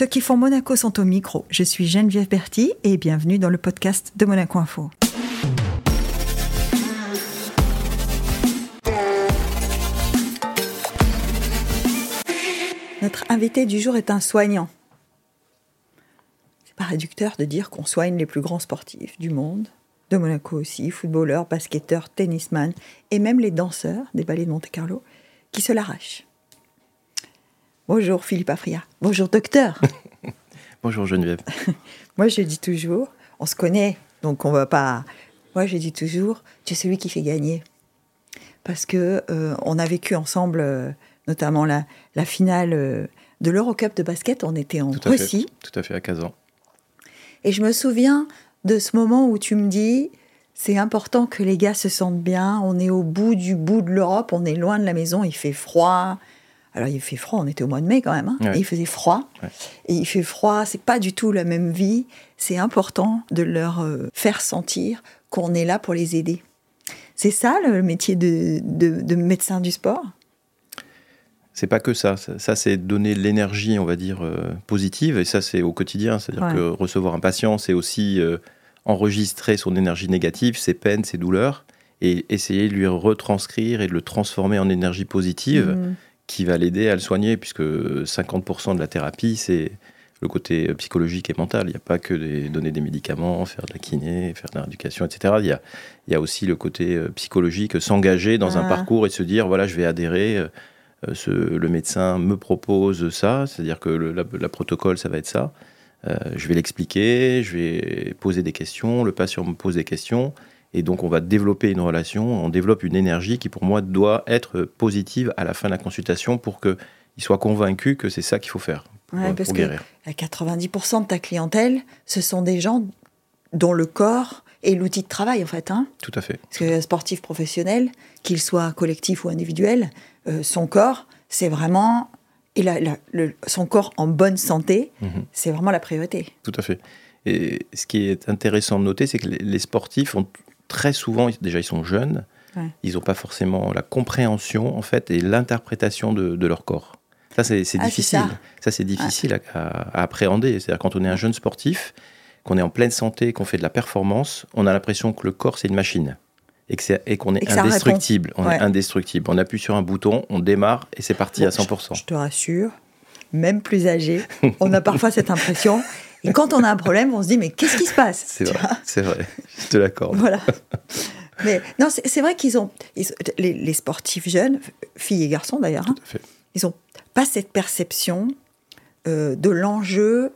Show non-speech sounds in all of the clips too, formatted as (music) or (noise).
Ceux qui font Monaco sont au micro. Je suis Geneviève Berti et bienvenue dans le podcast de Monaco Info. Notre invité du jour est un soignant. C'est pas réducteur de dire qu'on soigne les plus grands sportifs du monde, de Monaco aussi, footballeurs, basketteurs, tennisman et même les danseurs des ballets de Monte-Carlo qui se l'arrachent. Bonjour Philippe Afria. Bonjour docteur. (laughs) Bonjour Geneviève. (laughs) Moi je dis toujours, on se connaît, donc on va pas. Moi je dis toujours, tu es celui qui fait gagner. Parce que euh, on a vécu ensemble, euh, notamment la, la finale euh, de l'Eurocup de basket, on était en Russie. fait. Tout à fait, à Kazan. Et je me souviens de ce moment où tu me dis, c'est important que les gars se sentent bien, on est au bout du bout de l'Europe, on est loin de la maison, il fait froid. Alors il fait froid, on était au mois de mai quand même, hein, Ouais. et il faisait froid. Ouais. Et il fait froid, c'est pas du tout la même vie. C'est important de leur euh, faire sentir qu'on est là pour les aider. C'est ça le métier de, de- de médecin du sport? C'est pas que ça. Ça, ça, c'est donner l'énergie, on va dire, euh, positive. Et ça, c'est au quotidien. C'est-à-dire Ouais. que recevoir un patient, c'est aussi euh, enregistrer son énergie négative, ses peines, ses douleurs, et essayer de lui retranscrire et de le transformer en énergie positive Mhm. Qui va l'aider à le soigner, puisque 50% de la thérapie, c'est le côté psychologique et mental. Il n'y a pas que des, donner des médicaments, faire de la kiné, faire de la rééducation, etc. Il y a, il y a aussi le côté euh, psychologique, s'engager dans un Ah. parcours et se dire, voilà, je vais adhérer, euh, euh, ce- le médecin me propose ça, c'est-à-dire que le la, la protocole, ça va être ça. Euh, je vais l'expliquer, je vais poser des questions, le patient me pose des questions, et donc on va développer une relation, on développe une énergie qui pour moi doit être positive à la fin de la consultation pour qu'il soit convaincu que c'est ça qu'il faut faire pour, Ouais, parce pour que guérir. à 90% de ta clientèle, ce sont des gens dont le corps est l'outil de travail en fait. Hein Tout à fait. Parce que sportif professionnel, qu'il soit collectif ou individuel, euh, son corps, c'est vraiment. Et la- la- le- son corps en bonne santé, Mhm. c'est vraiment la priorité. Tout à fait. Et ce qui est intéressant de noter, c'est que les sportifs ont très souvent, déjà ils sont jeunes, Ouais. ils n'ont pas forcément la compréhension en fait et l'interprétation de, de leur corps. Ça c'est Ah, difficile. ça. Ça, c'est difficile à, à- à appréhender. C'est-à-dire quand on est un jeune sportif, qu'on est en pleine santé, qu'on fait de la performance, on a l'impression que le corps c'est une machine et qu'on est, indestructible. On Ouais. est indestructible. On appuie sur un bouton, on démarre et c'est parti Bon, à 100%. Je te rassure, même plus âgé, on a parfois cette impression. (laughs) Et quand on a un problème, on se dit mais qu'est-ce qui se passe? C'est vrai, c'est vrai. Je te l'accorde. Voilà. Mais non, c'est vrai qu'ils ont, ils- les, les sportifs jeunes, filles et garçons d'ailleurs, hein, ils n'ont pas cette perception euh, de l'enjeu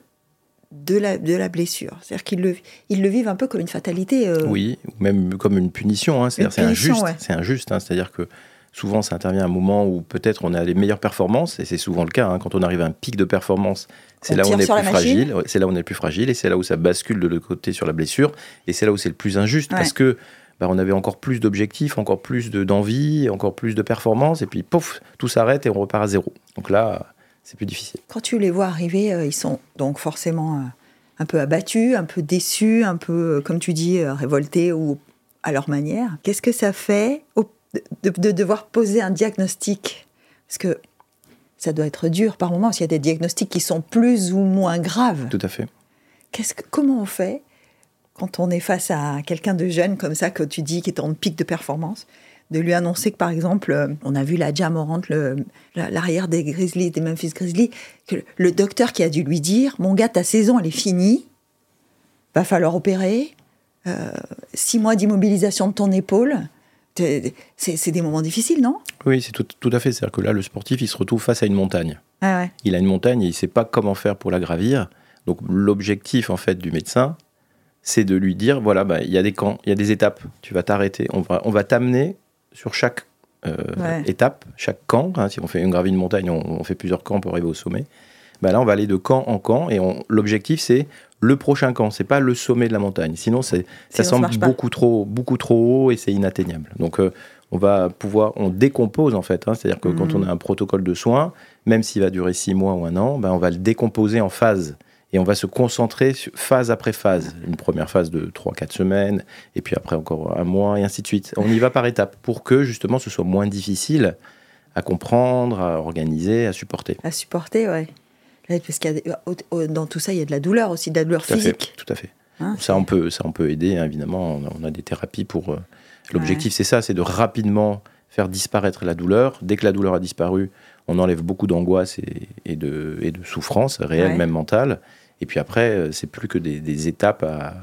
de la, de la blessure. C'est-à-dire qu'ils le, ils le vivent un peu comme une fatalité. euh, Oui, ou même comme une punition. hein. C'est-à-dire c'est injuste. ouais. C'est injuste. hein. C'est-à-dire que souvent, ça intervient à un moment où peut-être on a les meilleures performances, et c'est souvent le cas. hein. Quand on arrive à un pic de performance, c'est là où on est plus fragile. C'est là où on est le plus fragile, et c'est là où ça bascule de l'autre côté sur la blessure, et c'est là où c'est le plus injuste Ouais. parce que bah, on avait encore plus d'objectifs, encore plus de- d'envie, encore plus de performance, et puis pouf, tout s'arrête et on repart à zéro. Donc là, c'est plus difficile. Quand tu les vois arriver, euh, ils sont donc forcément euh, un peu abattus, un peu déçus, un peu, euh, comme tu dis, révoltés ou à leur manière. Qu'est-ce que ça fait au- de, de devoir poser un diagnostic Parce que ça doit être dur par moments, s'il y a des diagnostics qui sont plus ou moins graves. Tout à fait. Qu'est-ce que, comment on fait quand on est face à quelqu'un de jeune comme ça, que tu dis, qui est en pic de performance, de lui annoncer que, par exemple, euh, on a vu la Jamorant, le- la- l'arrière des Grizzlies, des Memphis Grizzlies, que le- le docteur qui a dû lui dire, mon gars, ta saison, elle est finie, va falloir opérer, euh, six mois d'immobilisation de ton épaule, c'est c'est des moments difficiles, non? Oui, c'est tout, tout à fait. C'est-à-dire que là, le sportif, il se retrouve face à une montagne. Ah ouais. il a une montagne et il ne sait pas comment faire pour la gravir. Donc l'objectif en fait du médecin, c'est de lui dire voilà, bah, il y a des camps, il y a des étapes. Tu vas t'arrêter. On va, on va t'amener sur chaque euh, Ouais. étape, chaque camp. hein. si on fait une gravie de montagne, on, on fait plusieurs camps pour arriver au sommet. Bah là, on va aller de camp en camp et l'objectif c'est le prochain camp. C'est pas le sommet de la montagne. Sinon, c'est, ça Sinon, semble beaucoup trop, beaucoup trop haut et c'est inatteignable. Donc euh, on va pouvoir, on décompose en fait. hein. C'est-à-dire que quand Mhm. on a un protocole de soins, même s'il va durer six mois ou un an, ben, on va le décomposer en phases. Et on va se concentrer sur phase après phase. Une première phase de 3-4 semaines, et puis après encore un mois, et ainsi de suite. On y va par étapes pour que justement ce soit moins difficile à comprendre, à organiser, à supporter. À supporter, ouais. Parce qu'il dans tout ça, il y a de la douleur aussi, de la douleur physique. tout à fait. Hein, ça, on peut, ça, on peut aider, hein, évidemment. On a, des thérapies pour. Euh, l'objectif, c'est ça, c'est de rapidement faire disparaître la douleur. Dès que la douleur a disparu, on enlève beaucoup d'angoisse et, de, et, de, souffrance réelle, même mentale. Et puis après, euh, c'est plus que des, étapes à,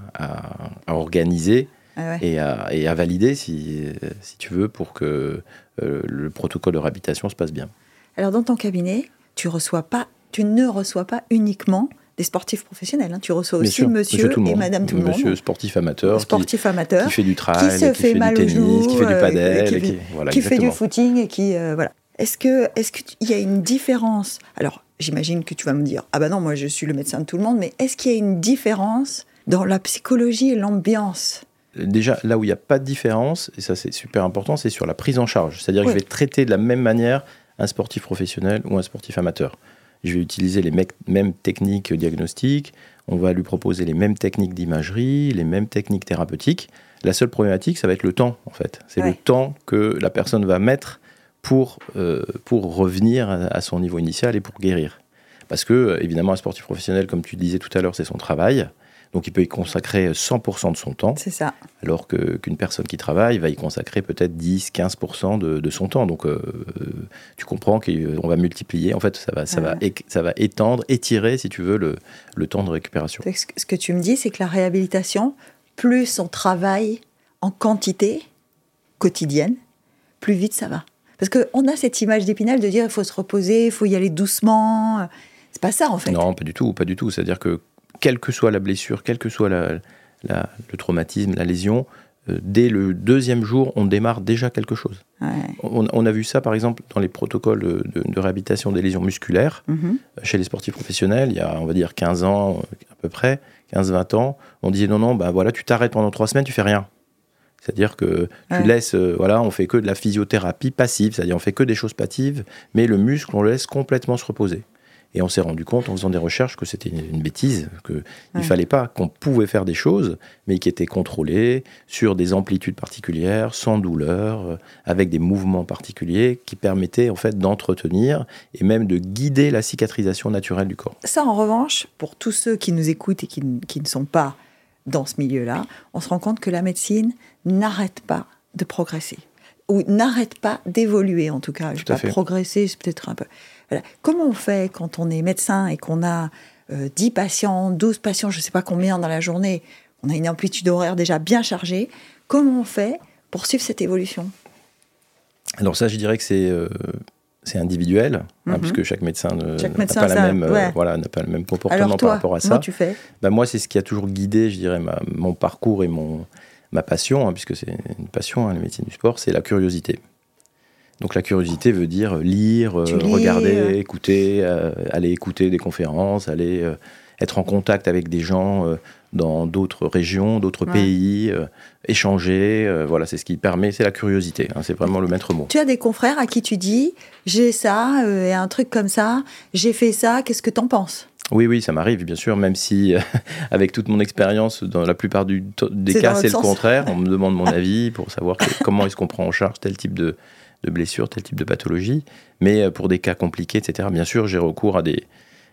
à, organiser ah et, à, et, à, valider, si, si, tu veux, pour que euh, le protocole de réhabilitation se passe bien. Alors, dans ton cabinet, tu, reçois pas, tu ne reçois pas uniquement des sportifs professionnels. Hein. Tu reçois aussi monsieur, et madame tout le monde. Monsieur sportif amateur. Sportif amateur. Qui fait du trail, qui, se fait mal du tennis, qui fait du euh, padel. qui, voilà, qui fait du footing et qui. Euh, voilà. Est-ce qu'il est qu'il y a une différence? Alors, j'imagine que tu vas me dire Ah ben non, moi je suis le médecin de tout le monde, mais est-ce qu'il y a une différence dans la psychologie et l'ambiance? Déjà, là où il n'y a pas de différence, et ça c'est super important, c'est sur la prise en charge. C'est-à-dire que je vais traiter de la même manière un sportif professionnel ou un sportif amateur je vais utiliser les mêmes techniques diagnostiques, on va lui proposer les mêmes techniques d'imagerie, les mêmes techniques thérapeutiques. La seule problématique, ça va être le temps, en fait. C'est le temps que la personne va mettre pour, euh, pour revenir à son niveau initial et pour guérir. Parce que, évidemment, un sportif professionnel, comme tu disais tout à l'heure, c'est son travail. Donc il peut y consacrer 100% de son temps. C'est ça. Alors qu'une personne qui travaille va y consacrer peut-être 10-15% de, son temps. Donc euh, tu comprends qu'on va multiplier. En fait, ça va, ça, va, ça va étendre, étirer, si tu veux, le, le temps de récupération. Ce que tu me dis, c'est que la réhabilitation, plus on travaille en quantité quotidienne, plus vite ça va. Parce qu'on a cette image d'épinal de dire il faut se reposer, il faut y aller doucement. C'est pas ça en fait. Non, pas du tout, pas du tout. C'est-à-dire que quelle que soit la blessure, quel que soit le traumatisme, la lésion, euh, dès le deuxième jour, on démarre déjà quelque chose. On, a vu ça, par exemple, dans les protocoles de, réhabilitation des lésions musculaires mhm. euh, chez les sportifs professionnels, il y a, on va dire, 15 ans à peu près, 15-20 ans. On disait non, non, bah voilà, tu t'arrêtes pendant trois semaines, tu fais rien. C'est-à-dire que tu laisses, euh, voilà, on fait que de la physiothérapie passive, c'est-à-dire on fait que des choses passives, mais le muscle, on le laisse complètement se reposer. Et on s'est rendu compte en faisant des recherches que c'était une, bêtise, qu'il ne fallait pas, qu'on pouvait faire des choses, mais qui étaient contrôlées sur des amplitudes particulières, sans douleur, euh, avec des mouvements particuliers qui permettaient en fait d'entretenir et même de guider la cicatrisation naturelle du corps. Ça, en revanche, pour tous ceux qui nous écoutent et qui, qui ne sont pas dans ce milieu-là, on se rend compte que la médecine n'arrête pas de progresser ou n'arrête pas d'évoluer en tout cas. Je pas progresser, c'est peut-être un peu. Comment on fait quand on est médecin et qu'on a 10 euh, patients, 12 patients, je ne sais pas combien dans la journée, on a une amplitude horaire déjà bien chargée, comment on fait pour suivre cette évolution? Alors ça, je dirais que c'est euh, c'est individuel, hein, mhm. puisque chaque médecin n'a pas, la même, euh, voilà, pas le même comportement par rapport à ça. tu fais? Ben Moi, c'est ce qui a toujours guidé, je dirais, mon parcours et mon, ma passion, hein, puisque c'est une passion, hein, la médecine du sport, c'est la curiosité. Donc la curiosité veut dire lire, euh, regarder, euh. écouter, euh, aller écouter des conférences, aller être en contact avec des gens dans d'autres régions, d'autres pays, échanger. voilà, c'est ce qui permet, c'est la curiosité. Hein, c'est vraiment le maître mot. Tu as des confrères à qui tu dis j'ai ça et un truc comme ça, j'ai fait ça, qu'est-ce que t'en penses? Oui, oui, ça m'arrive, bien sûr, même si, (laughs) avec toute mon expérience, dans la plupart des cas, c'est le contraire. On me demande mon (laughs) avis pour savoir comment est-ce qu'on prend en charge tel type de, de blessures, tel type de pathologie. Mais euh, pour des cas compliqués, etc., bien sûr, j'ai recours à des,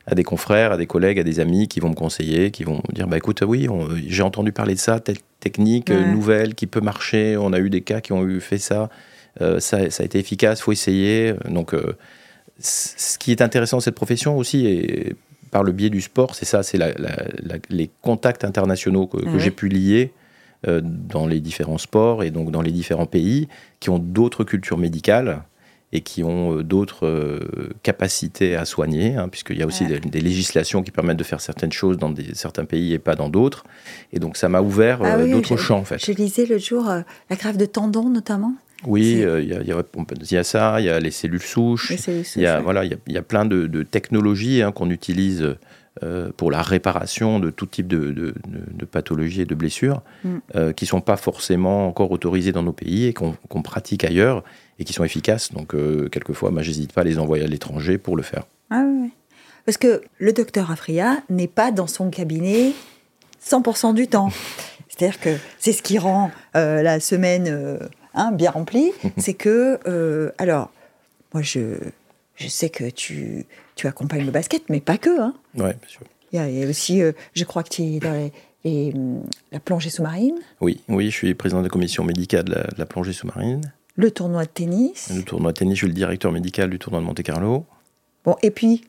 à des confrères, à des collègues, à des amis qui vont me conseiller, qui vont me dire bah écoute, oui, j'ai entendu parler de ça, telle technique euh, nouvelle qui peut marcher. On a eu des cas qui ont eu fait ça, euh, ça, ça, a été efficace, faut essayer. Donc, ce qui est intéressant dans cette profession aussi, et par le biais du sport, c'est ça, c'est les contacts internationaux que, que j'ai pu lier euh, dans les différents sports et donc dans les différents pays qui ont d'autres cultures médicales et qui ont euh, d'autres euh, capacités à soigner, hein, puisqu'il y a aussi des, législations qui permettent de faire certaines choses dans des, certains pays et pas dans d'autres. Et donc ça m'a ouvert ah d'autres champs, en fait. Je lisais le jour la greffe de tendons, notamment. Oui, il y, a, y, a ça, il y a les cellules souches, il y, a, voilà, il y, a plein de, technologies hein, qu'on utilise euh, pour la réparation de tout type de, de, pathologies et de blessures mm. euh, qui ne sont pas forcément encore autorisées dans nos pays et qu'on pratique ailleurs et qui sont efficaces. Donc, euh, quelquefois, bah, j'hésite pas à les envoyer à l'étranger pour le faire. Ah oui, Parce que le docteur Afria n'est pas dans son cabinet 100% du temps. (laughs) C'est-à-dire que c'est ce qui rend la semaine hein, bien remplie. (laughs) c'est que, alors, moi, je je sais que tu, tu accompagnes le basket, mais pas que. Hein. Oui, bien sûr. Il y, a, aussi, euh, je crois que tu es dans les, hum, la plongée sous-marine. Oui, oui, je suis président de la commission médicale de la, plongée sous-marine. Le tournoi de tennis. Le tournoi de tennis, je suis le directeur médical du tournoi de Monte-Carlo. Bon, et puis?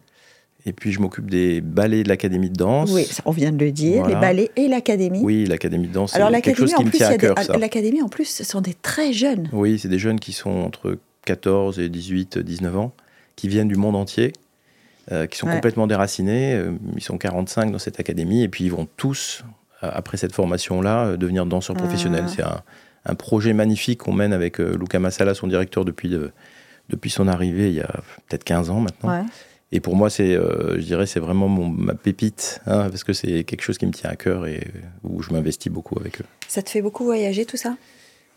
Et puis je m'occupe des ballets de l'académie de danse. Oui, on vient de le dire, les ballets et l'académie. Oui, l'académie de danse, c'est quelque chose qui me tient à cœur. L'académie, en plus, ce sont des très jeunes. Oui, c'est des jeunes qui sont entre 14 et 18, 19 ans, qui viennent du monde entier, euh, qui sont complètement déracinés. Euh, ils sont 45 dans cette académie, et puis ils vont tous, euh, après cette formation-là, devenir danseurs professionnels. C'est un, un, projet magnifique qu'on mène avec Luca Massala, son directeur, depuis, depuis son arrivée il y a peut-être 15 ans maintenant. Ouais. Et pour moi, c'est, euh, je dirais, c'est vraiment mon, ma pépite, hein, parce que c'est quelque chose qui me tient à cœur et où je m'investis beaucoup avec eux. Ça te fait beaucoup voyager, tout ça?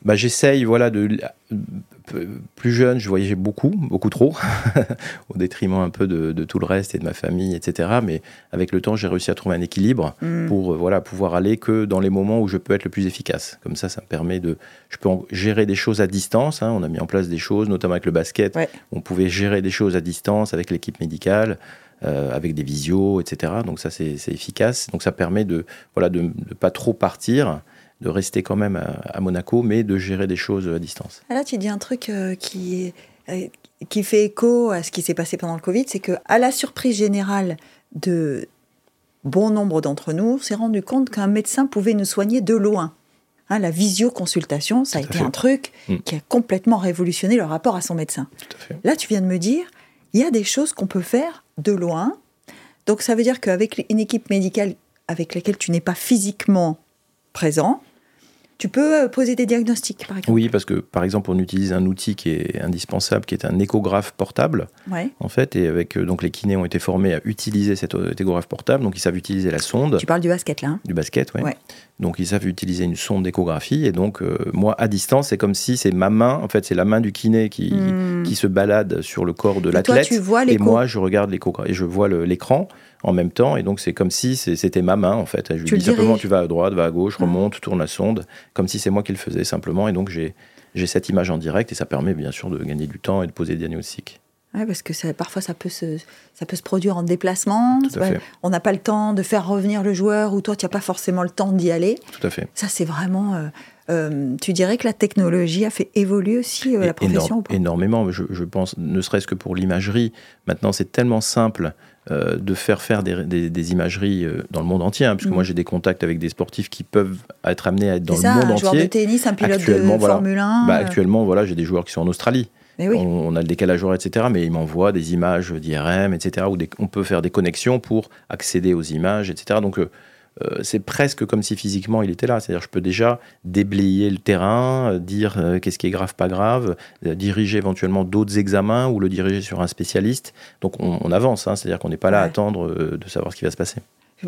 Bah, j'essaye, voilà, de plus jeune, je voyageais beaucoup, beaucoup trop, (laughs) au détriment un peu de, tout le reste et de ma famille, etc. Mais avec le temps, j'ai réussi à trouver un équilibre mm. pour, euh, voilà, pouvoir aller que dans les moments où je peux être le plus efficace. Comme ça, ça me permet de, je peux gérer des choses à distance. Hein. On a mis en place des choses, notamment avec le basket. On pouvait gérer des choses à distance avec l'équipe médicale. Euh, avec des visios, etc. Donc ça, c'est efficace. Donc ça permet de voilà de ne pas trop partir de rester quand même à, Monaco, mais de gérer des choses à distance. Ah, là, tu dis un truc euh, qui, euh, qui fait écho à ce qui s'est passé pendant le Covid, c'est que à la surprise générale de bon nombre d'entre nous, on s'est rendu compte qu'un médecin pouvait nous soigner de loin. Hein, la visioconsultation, ça a été un truc mm. qui a complètement révolutionné le rapport à son médecin. Là, tu viens de me dire, il y a des choses qu'on peut faire de loin. Donc ça veut dire qu'avec une équipe médicale avec laquelle tu n'es pas physiquement présent, tu peux euh, poser des diagnostics, par exemple. Oui, parce que par exemple, on utilise un outil qui est indispensable, qui est un échographe portable. En fait, et avec euh, donc les kinés ont été formés à utiliser cet euh, échographe portable, donc ils savent utiliser la sonde. Tu parles du basket là. Hein du basket, oui. Ouais. Donc ils savent utiliser une sonde d'échographie et donc moi à distance, c'est comme si c'est ma main, en fait, c'est la main du kiné qui, hmm. qui se balade sur le corps de l'athlète. Et moi, je regarde l'échographie et je vois l'écran en même temps. Et donc, c'est comme si c'était ma main, en fait. Je lui dis simplement, tu vas à droite, va à gauche, remonte, tourne la sonde, comme si c'est moi qui le faisais simplement. Et donc, j'ai cette image en direct et ça permet bien sûr de gagner du temps et de poser des diagnostics. Oui, parce que ça, parfois ça peut, se, ça peut se produire en déplacement. on n'a pas le temps de faire revenir le joueur ou toi, tu n'as pas forcément le temps d'y aller. Tout à fait. Ça, c'est vraiment. Euh, euh, tu dirais que la technologie a fait évoluer aussi euh, la profession Énormément, je, je, pense, ne serait-ce que pour l'imagerie. Maintenant, c'est tellement simple euh, de faire faire des, imageries euh, dans le monde entier, hein, puisque mm. moi j'ai des contacts avec des sportifs qui peuvent être amenés à être dans le monde un entier. Un joueur de tennis, un pilote de Formule 1. Bah, euh. actuellement, voilà, j'ai des joueurs qui sont en Australie. On, a le décalage horaire, etc. Mais ils m'envoient des images d'IRM, etc. Où on peut faire des connexions pour accéder aux images, etc. Donc euh, c'est presque comme si physiquement il était là. C'est-à-dire, je peux déjà déblayer le terrain, euh, dire euh, qu'est-ce qui est grave, pas grave, diriger éventuellement d'autres examens ou le diriger sur un spécialiste. Donc, on, avance. Hein. c'est-à-dire qu'on n'est pas là à attendre de savoir ce qui va se passer.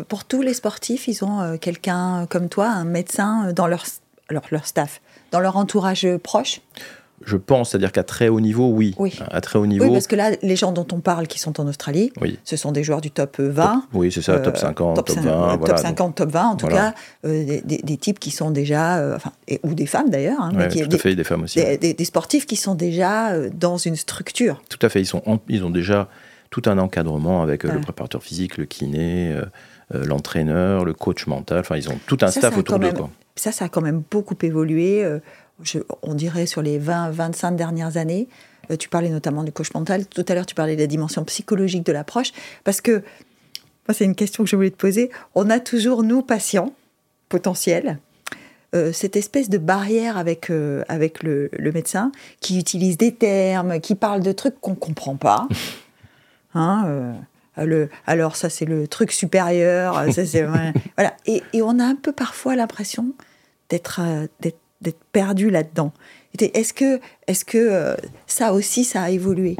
Pour tous les sportifs, ils ont quelqu'un comme toi, un médecin dans leur, leur staff, dans leur entourage proche? Je pense, c'est-à-dire qu'à très haut niveau, oui. oui. À très haut niveau. Oui, parce que là, les gens dont on parle qui sont en Australie, ce sont des joueurs du top 20. oui, c'est ça, top 50, top, 20. top 50, top 20, en tout cas, euh, des, types qui sont déjà, euh, enfin, ou des femmes d'ailleurs. Hein, tout à fait, des femmes aussi. Des, sportifs qui sont déjà euh, dans une structure. Tout à fait, ils, sont ils ont déjà tout un encadrement avec le préparateur physique, le kiné, l'entraîneur, le coach mental, enfin, ils ont tout un staff autour d'eux. Ça, ça a quand même beaucoup évolué on dirait sur les 20-25 dernières années. Euh, tu parlais notamment du coach mental. Tout à l'heure, tu parlais de la dimension psychologique de l'approche. Parce que, moi, c'est une question que je voulais te poser. On a toujours, nous, patients potentiels, euh, cette espèce de barrière avec, euh, avec le, médecin qui utilise des termes, qui parle de trucs qu'on ne comprend pas. (laughs) Hein, le, alors, ça, c'est le truc supérieur. (laughs) voilà. Et, et, on a un peu parfois l'impression d'être d'être perdu là-dedans. Est-ce que, est -ce que euh, ça aussi, ça a évolué?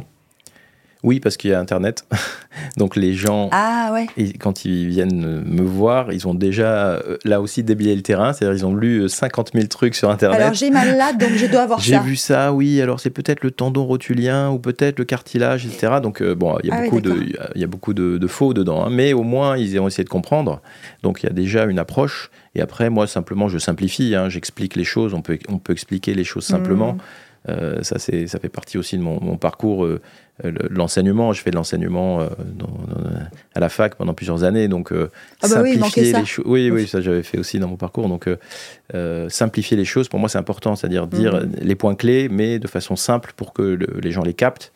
Oui, parce qu'il y a Internet. (laughs) Donc les gens, ah, ouais. quand ils viennent me voir, ils ont déjà euh, là aussi déblayé le terrain. C'est-à-dire ils ont lu 50 euh, 000 trucs sur Internet. Alors j'ai mal là, donc je dois avoir ça. J'ai vu ça, oui. Alors c'est peut-être le tendon rotulien ou peut-être le cartilage, etc. Donc bon, il y a ah beaucoup, de, il y a beaucoup de, faux dedans. Hein. Mais au moins, ils ont essayé de comprendre. Donc il y a déjà une approche. Et après, moi, simplement, je simplifie. Hein. J'explique les choses. On peut, on peut expliquer les choses simplement. Mmh. Euh, ça, c'est, ça fait partie aussi de mon, mon parcours, euh, le- l'enseignement. Je fais de l'enseignement euh, à la fac pendant plusieurs années, donc euh, Ah bah simplifier les choses. Oui, oui, ça j'avais fait aussi dans mon parcours. Donc euh, simplifier les choses, pour moi, c'est important, c'est-à-dire dire Mhm. les points clés, mais de façon simple pour que le- les gens les captent.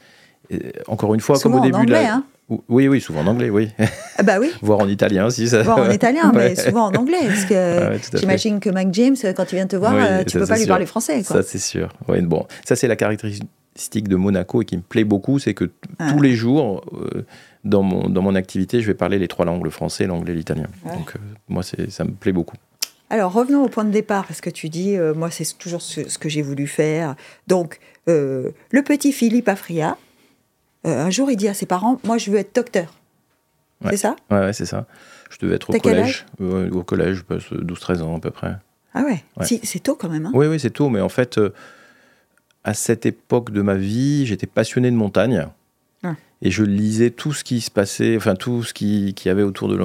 Et, encore une fois, Souvent comme au en début de la... hein. Oui, oui, souvent en anglais, oui. Ah bah oui. (laughs) Voire en italien aussi. Ça... Voire en italien, (laughs) mais souvent en anglais, parce que Ouais, fait. j'imagine que Mac James, quand il vient te voir, Oui, euh, tu ça, peux pas lui sûr. parler français. Quoi. Ça, c'est sûr. Bon, ça, c'est la caractéristique de Monaco et qui me plaît beaucoup, c'est que Ah. tous les jours, euh, dans, mon, dans mon activité, je vais parler les trois langues, le français, l'anglais et l'italien. Ouais. Donc, euh, moi, ça me plaît beaucoup. Alors revenons au point de départ, parce que tu dis, euh, moi c'est toujours ce, ce que j'ai voulu faire. Donc, le petit Philippe Afria, euh, un jour il dit à ses parents, moi je veux être docteur. Ouais. C'est ça? Ouais, ouais, c'est ça. Je devais être au collège. Au collège, je passe 12-13 ans à peu près. Ah ouais, Ouais. Si, c'est tôt quand même. hein. Oui, oui, c'est tôt, mais en fait, euh, à cette époque de ma vie, j'étais passionné de montagne. Ah. Et je lisais tout ce qui se passait, enfin tout ce qui, qui y avait autour de,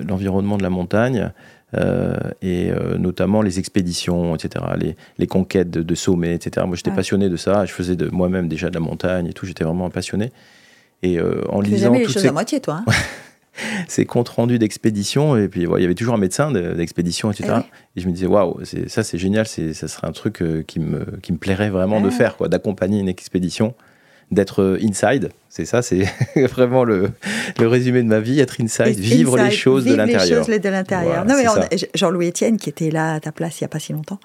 l'environnement de la montagne, euh, et euh, notamment les expéditions, etc., les, les conquêtes de, de sommets, etc. Moi, j'étais Ouais. passionné de ça. Je faisais de moi-même déjà de la montagne et tout. J'étais vraiment passionné. Et euh, en Tu lisant jamais les toutes choses ces à moitié, toi. hein. (laughs) ces comptes rendus d'expédition et puis il y avait toujours un médecin de- d'expédition etc Eh et je me disais waouh ça c'est génial ça serait un truc euh, qui me qui me plairait vraiment de Ah. faire quoi d'accompagner une expédition d'être euh, inside c'est ça c'est (laughs) vraiment le, le résumé de ma vie être inside vivre les choses de vivre les l'intérieur choses de l'intérieur. Voilà, Jean-Louis Etienne, qui était là à ta place il n'y a pas si longtemps,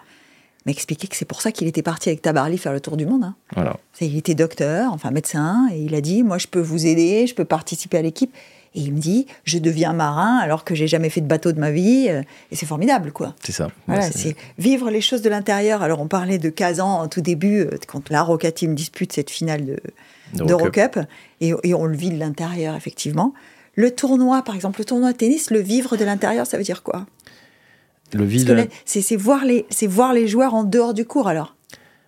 m'a expliqué que c'est pour ça qu'il était parti avec Tabarly faire le tour du monde. hein. voilà Il était docteur, enfin médecin, et il a dit Moi, je peux vous aider, je peux participer à l'équipe. Et il me dit Je deviens marin alors que j'ai jamais fait de bateau de ma vie. Et c'est formidable, quoi. c'est ça Voilà, Ouais, c'est- vivre les choses de l'intérieur. Alors, on parlait de Kazan en tout début, euh, quand la Roca Team dispute cette finale de, de d'Eurocup, et, et on le vit de l'intérieur, effectivement. Le tournoi, par exemple, le tournoi de tennis, le vivre de l'intérieur, ça veut dire quoi? Le là, c'est, voir les, voir les joueurs en dehors du cours, alors.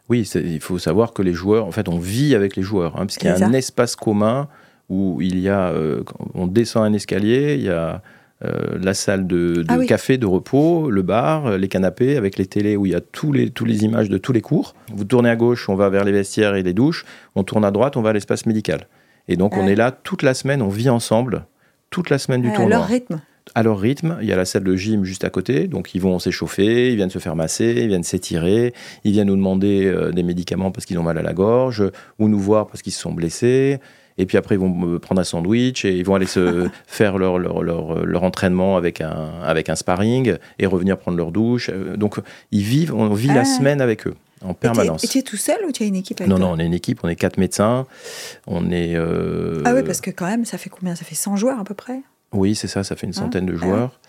Oui, il faut savoir que les joueurs, en fait, on vit avec les joueurs, hein, parce qu'il y a un espace commun où il y a, euh, on descend un escalier, il y a euh, la salle de, de Ah oui. café, de repos, le bar, euh, les canapés avec les télés où il y a tous les, tous les images de tous les cours. Vous tournez à gauche, on va vers les vestiaires et les douches. On tourne à droite, on va à l'espace médical. Et donc on Ouais. est là toute la semaine, on vit ensemble toute la semaine du Ouais, à tournoi leur rythme. à leur rythme. Il y a la salle de gym juste à côté, donc ils vont s'échauffer, ils viennent se faire masser, ils viennent s'étirer, ils viennent nous demander euh, des médicaments parce qu'ils ont mal à la gorge, ou nous voir parce qu'ils se sont blessés. Et puis après, ils vont prendre un sandwich et ils vont aller se (laughs) faire leur, leur, leur, leur entraînement avec un, avec un sparring et revenir prendre leur douche. Euh, Donc, ils vivent, on vit Ah. la semaine avec eux, en permanence. Et tu es tout seul ou tu as une équipe avec Non, toi non, on est une équipe, on est quatre médecins. On est. euh, Ah oui, parce que quand même, ça fait combien Ça fait 100 joueurs à peu près? Oui, c'est ça, ça fait une Ah, centaine de ah joueurs.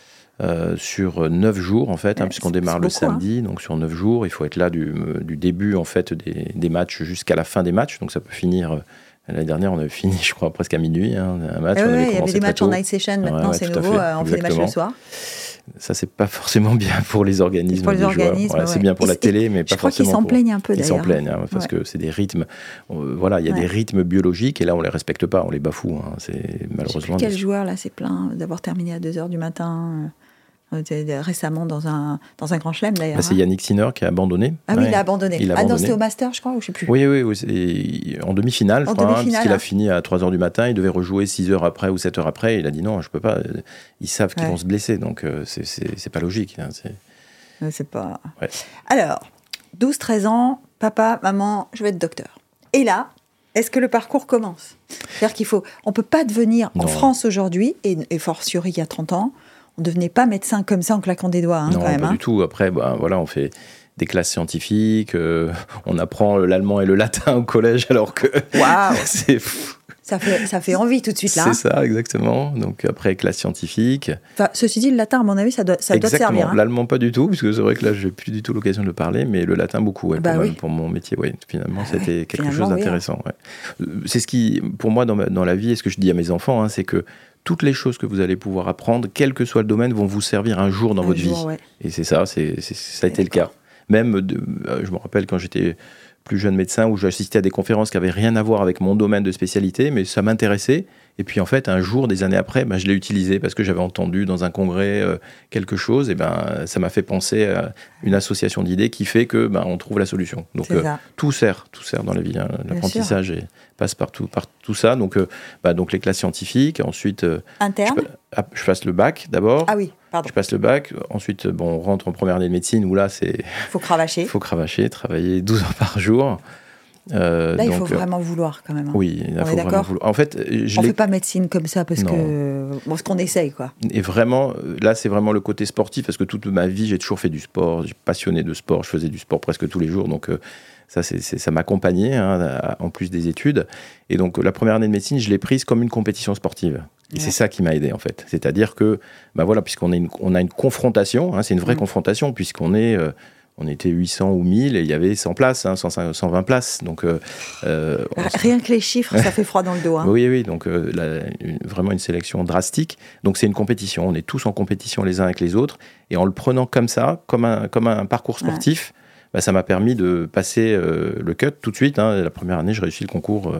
euh, sur neuf jours en fait, hein, puisqu'on démarre le beaucoup, hein. samedi, donc sur neuf jours, il faut être là du, du début en fait des, des matchs jusqu'à la fin des matchs, donc ça peut finir. L'année dernière, on avait fini, je crois, presque à minuit, hein, un match. Ah on avait il y avait des matchs en night session, maintenant ouais, c'est nouveau, fait, euh, on fait des matchs le soir. Ça, c'est pas forcément bien pour les organismes Pour les des joueurs. organismes, Voilà, C'est bien pour la télé, mais Je pas crois qu'ils forcément s'en plaignent un peu Ils s'en d'ailleurs. plaignent, hein, parce que c'est des rythmes. euh, voilà, il y a des rythmes biologiques et là, on les respecte pas, on les bafoue. hein, c'est Je malheureusement. quel des- joueur là s'est plaint d'avoir terminé à 2h du matin euh, récemment dans un, dans un grand chelem d'ailleurs. Bah, c'est hein. Yannick Sinner qui a abandonné. Ah oui, Ouais. il a abandonné. Il a ah non, abandonné. c'était au Master, je crois, ou je sais plus. Oui, oui, oui, en demi-finale, je En crois, hein, demi-finale, parce qu'il hein. a fini à 3h du matin, il devait rejouer 6 heures après ou 7 heures après, il a dit non, je peux pas, ils savent qu'ils Ouais. vont se blesser, donc euh, c'est- pas logique. hein, c'est- Ouais, C'est pas. Ouais. Alors, 12-13 ans, papa, maman, je vais être docteur. Et là, est-ce que le parcours commence? C'est-à-dire qu'il faut. On peut pas devenir en. France aujourd'hui, et, et fortiori il y a 30 ans, on devenait pas médecin comme ça en claquant des doigts, hein, non, quand même. pas hein. du tout. Après, bah, voilà, on fait des classes scientifiques, euh, on apprend l'allemand et le latin au collège, (laughs) alors que Waouh (laughs) c'est fou. ça fait, ça fait envie tout de suite là. C'est ça, exactement. Donc après, classe scientifique. Enfin, ceci dit, le latin, à mon avis, ça doit, ça doit te Exactement. servir. hein. L'allemand, pas du tout, parce que c'est vrai que là, j'ai plus du tout l'occasion de le parler, mais le latin, beaucoup, ouais, Bah pour, oui. pour mon métier, ouais. Finalement, Ah c'était ouais, quelque finalement, chose oui, d'intéressant. ouais. Euh, C'est ce qui, pour moi, dans, ma- dans la vie, et ce que je dis à mes enfants, hein, c'est que toutes les choses que vous allez pouvoir apprendre, quel que soit le domaine, vont vous servir un jour dans Un votre jour, vie. ouais. Et c'est ça, c'est, ça a été le cas. Même, de- euh, je me rappelle quand j'étais plus jeune médecin où j'assistais à des conférences qui avaient rien à voir avec mon domaine de spécialité, mais ça m'intéressait. Et puis en fait, un jour, des années après, ben, je l'ai utilisé parce que j'avais entendu dans un congrès euh, quelque chose. Et ben, ça m'a fait penser à une association d'idées qui fait que ben, on trouve la solution. Donc euh, tout sert, tout sert dans la vie. Hein. L'apprentissage passe par tout, par tout ça. Donc, euh, bah, donc les classes scientifiques. Ensuite, interne. Je, je, passe le bac d'abord. Ah oui. Pardon. Je passe le bac. Ensuite, bon, on rentre en première année de médecine où là, c'est. Faut cravacher. (laughs) faut cravacher, travailler 12 heures par jour. Euh, là, il faut euh, vraiment vouloir quand même. Hein. Oui, il faut vraiment vouloir. En fait, je on fait pas médecine comme ça parce que bon, ce qu'on essaye quoi. Et vraiment, là, c'est vraiment le côté sportif parce que toute ma vie, j'ai toujours fait du sport. J'ai passionné de sport. Je faisais du sport presque tous les jours, donc euh, ça, c'est, ça m'accompagnait hein, en plus des études. Et donc, la première année de médecine, je l'ai prise comme une compétition sportive. Et c'est ça qui m'a aidé en fait. C'est-à-dire que, bah voilà, puisqu'on une, on a une confrontation, hein, c'est une vraie mmh. confrontation puisqu'on est on était 800 ou 1000 et il y avait 100 places, 120 hein, places. Donc, euh, euh, Rien que les chiffres, ça fait froid dans le dos. Hein. (laughs) Oui, oui, donc euh, vraiment une sélection drastique. Donc c'est une compétition, on est tous en compétition les uns avec les autres. Et en le prenant comme ça, comme un, comme un parcours sportif, bah, ça m'a permis de passer le cut tout de suite. La première année, je réussis le concours.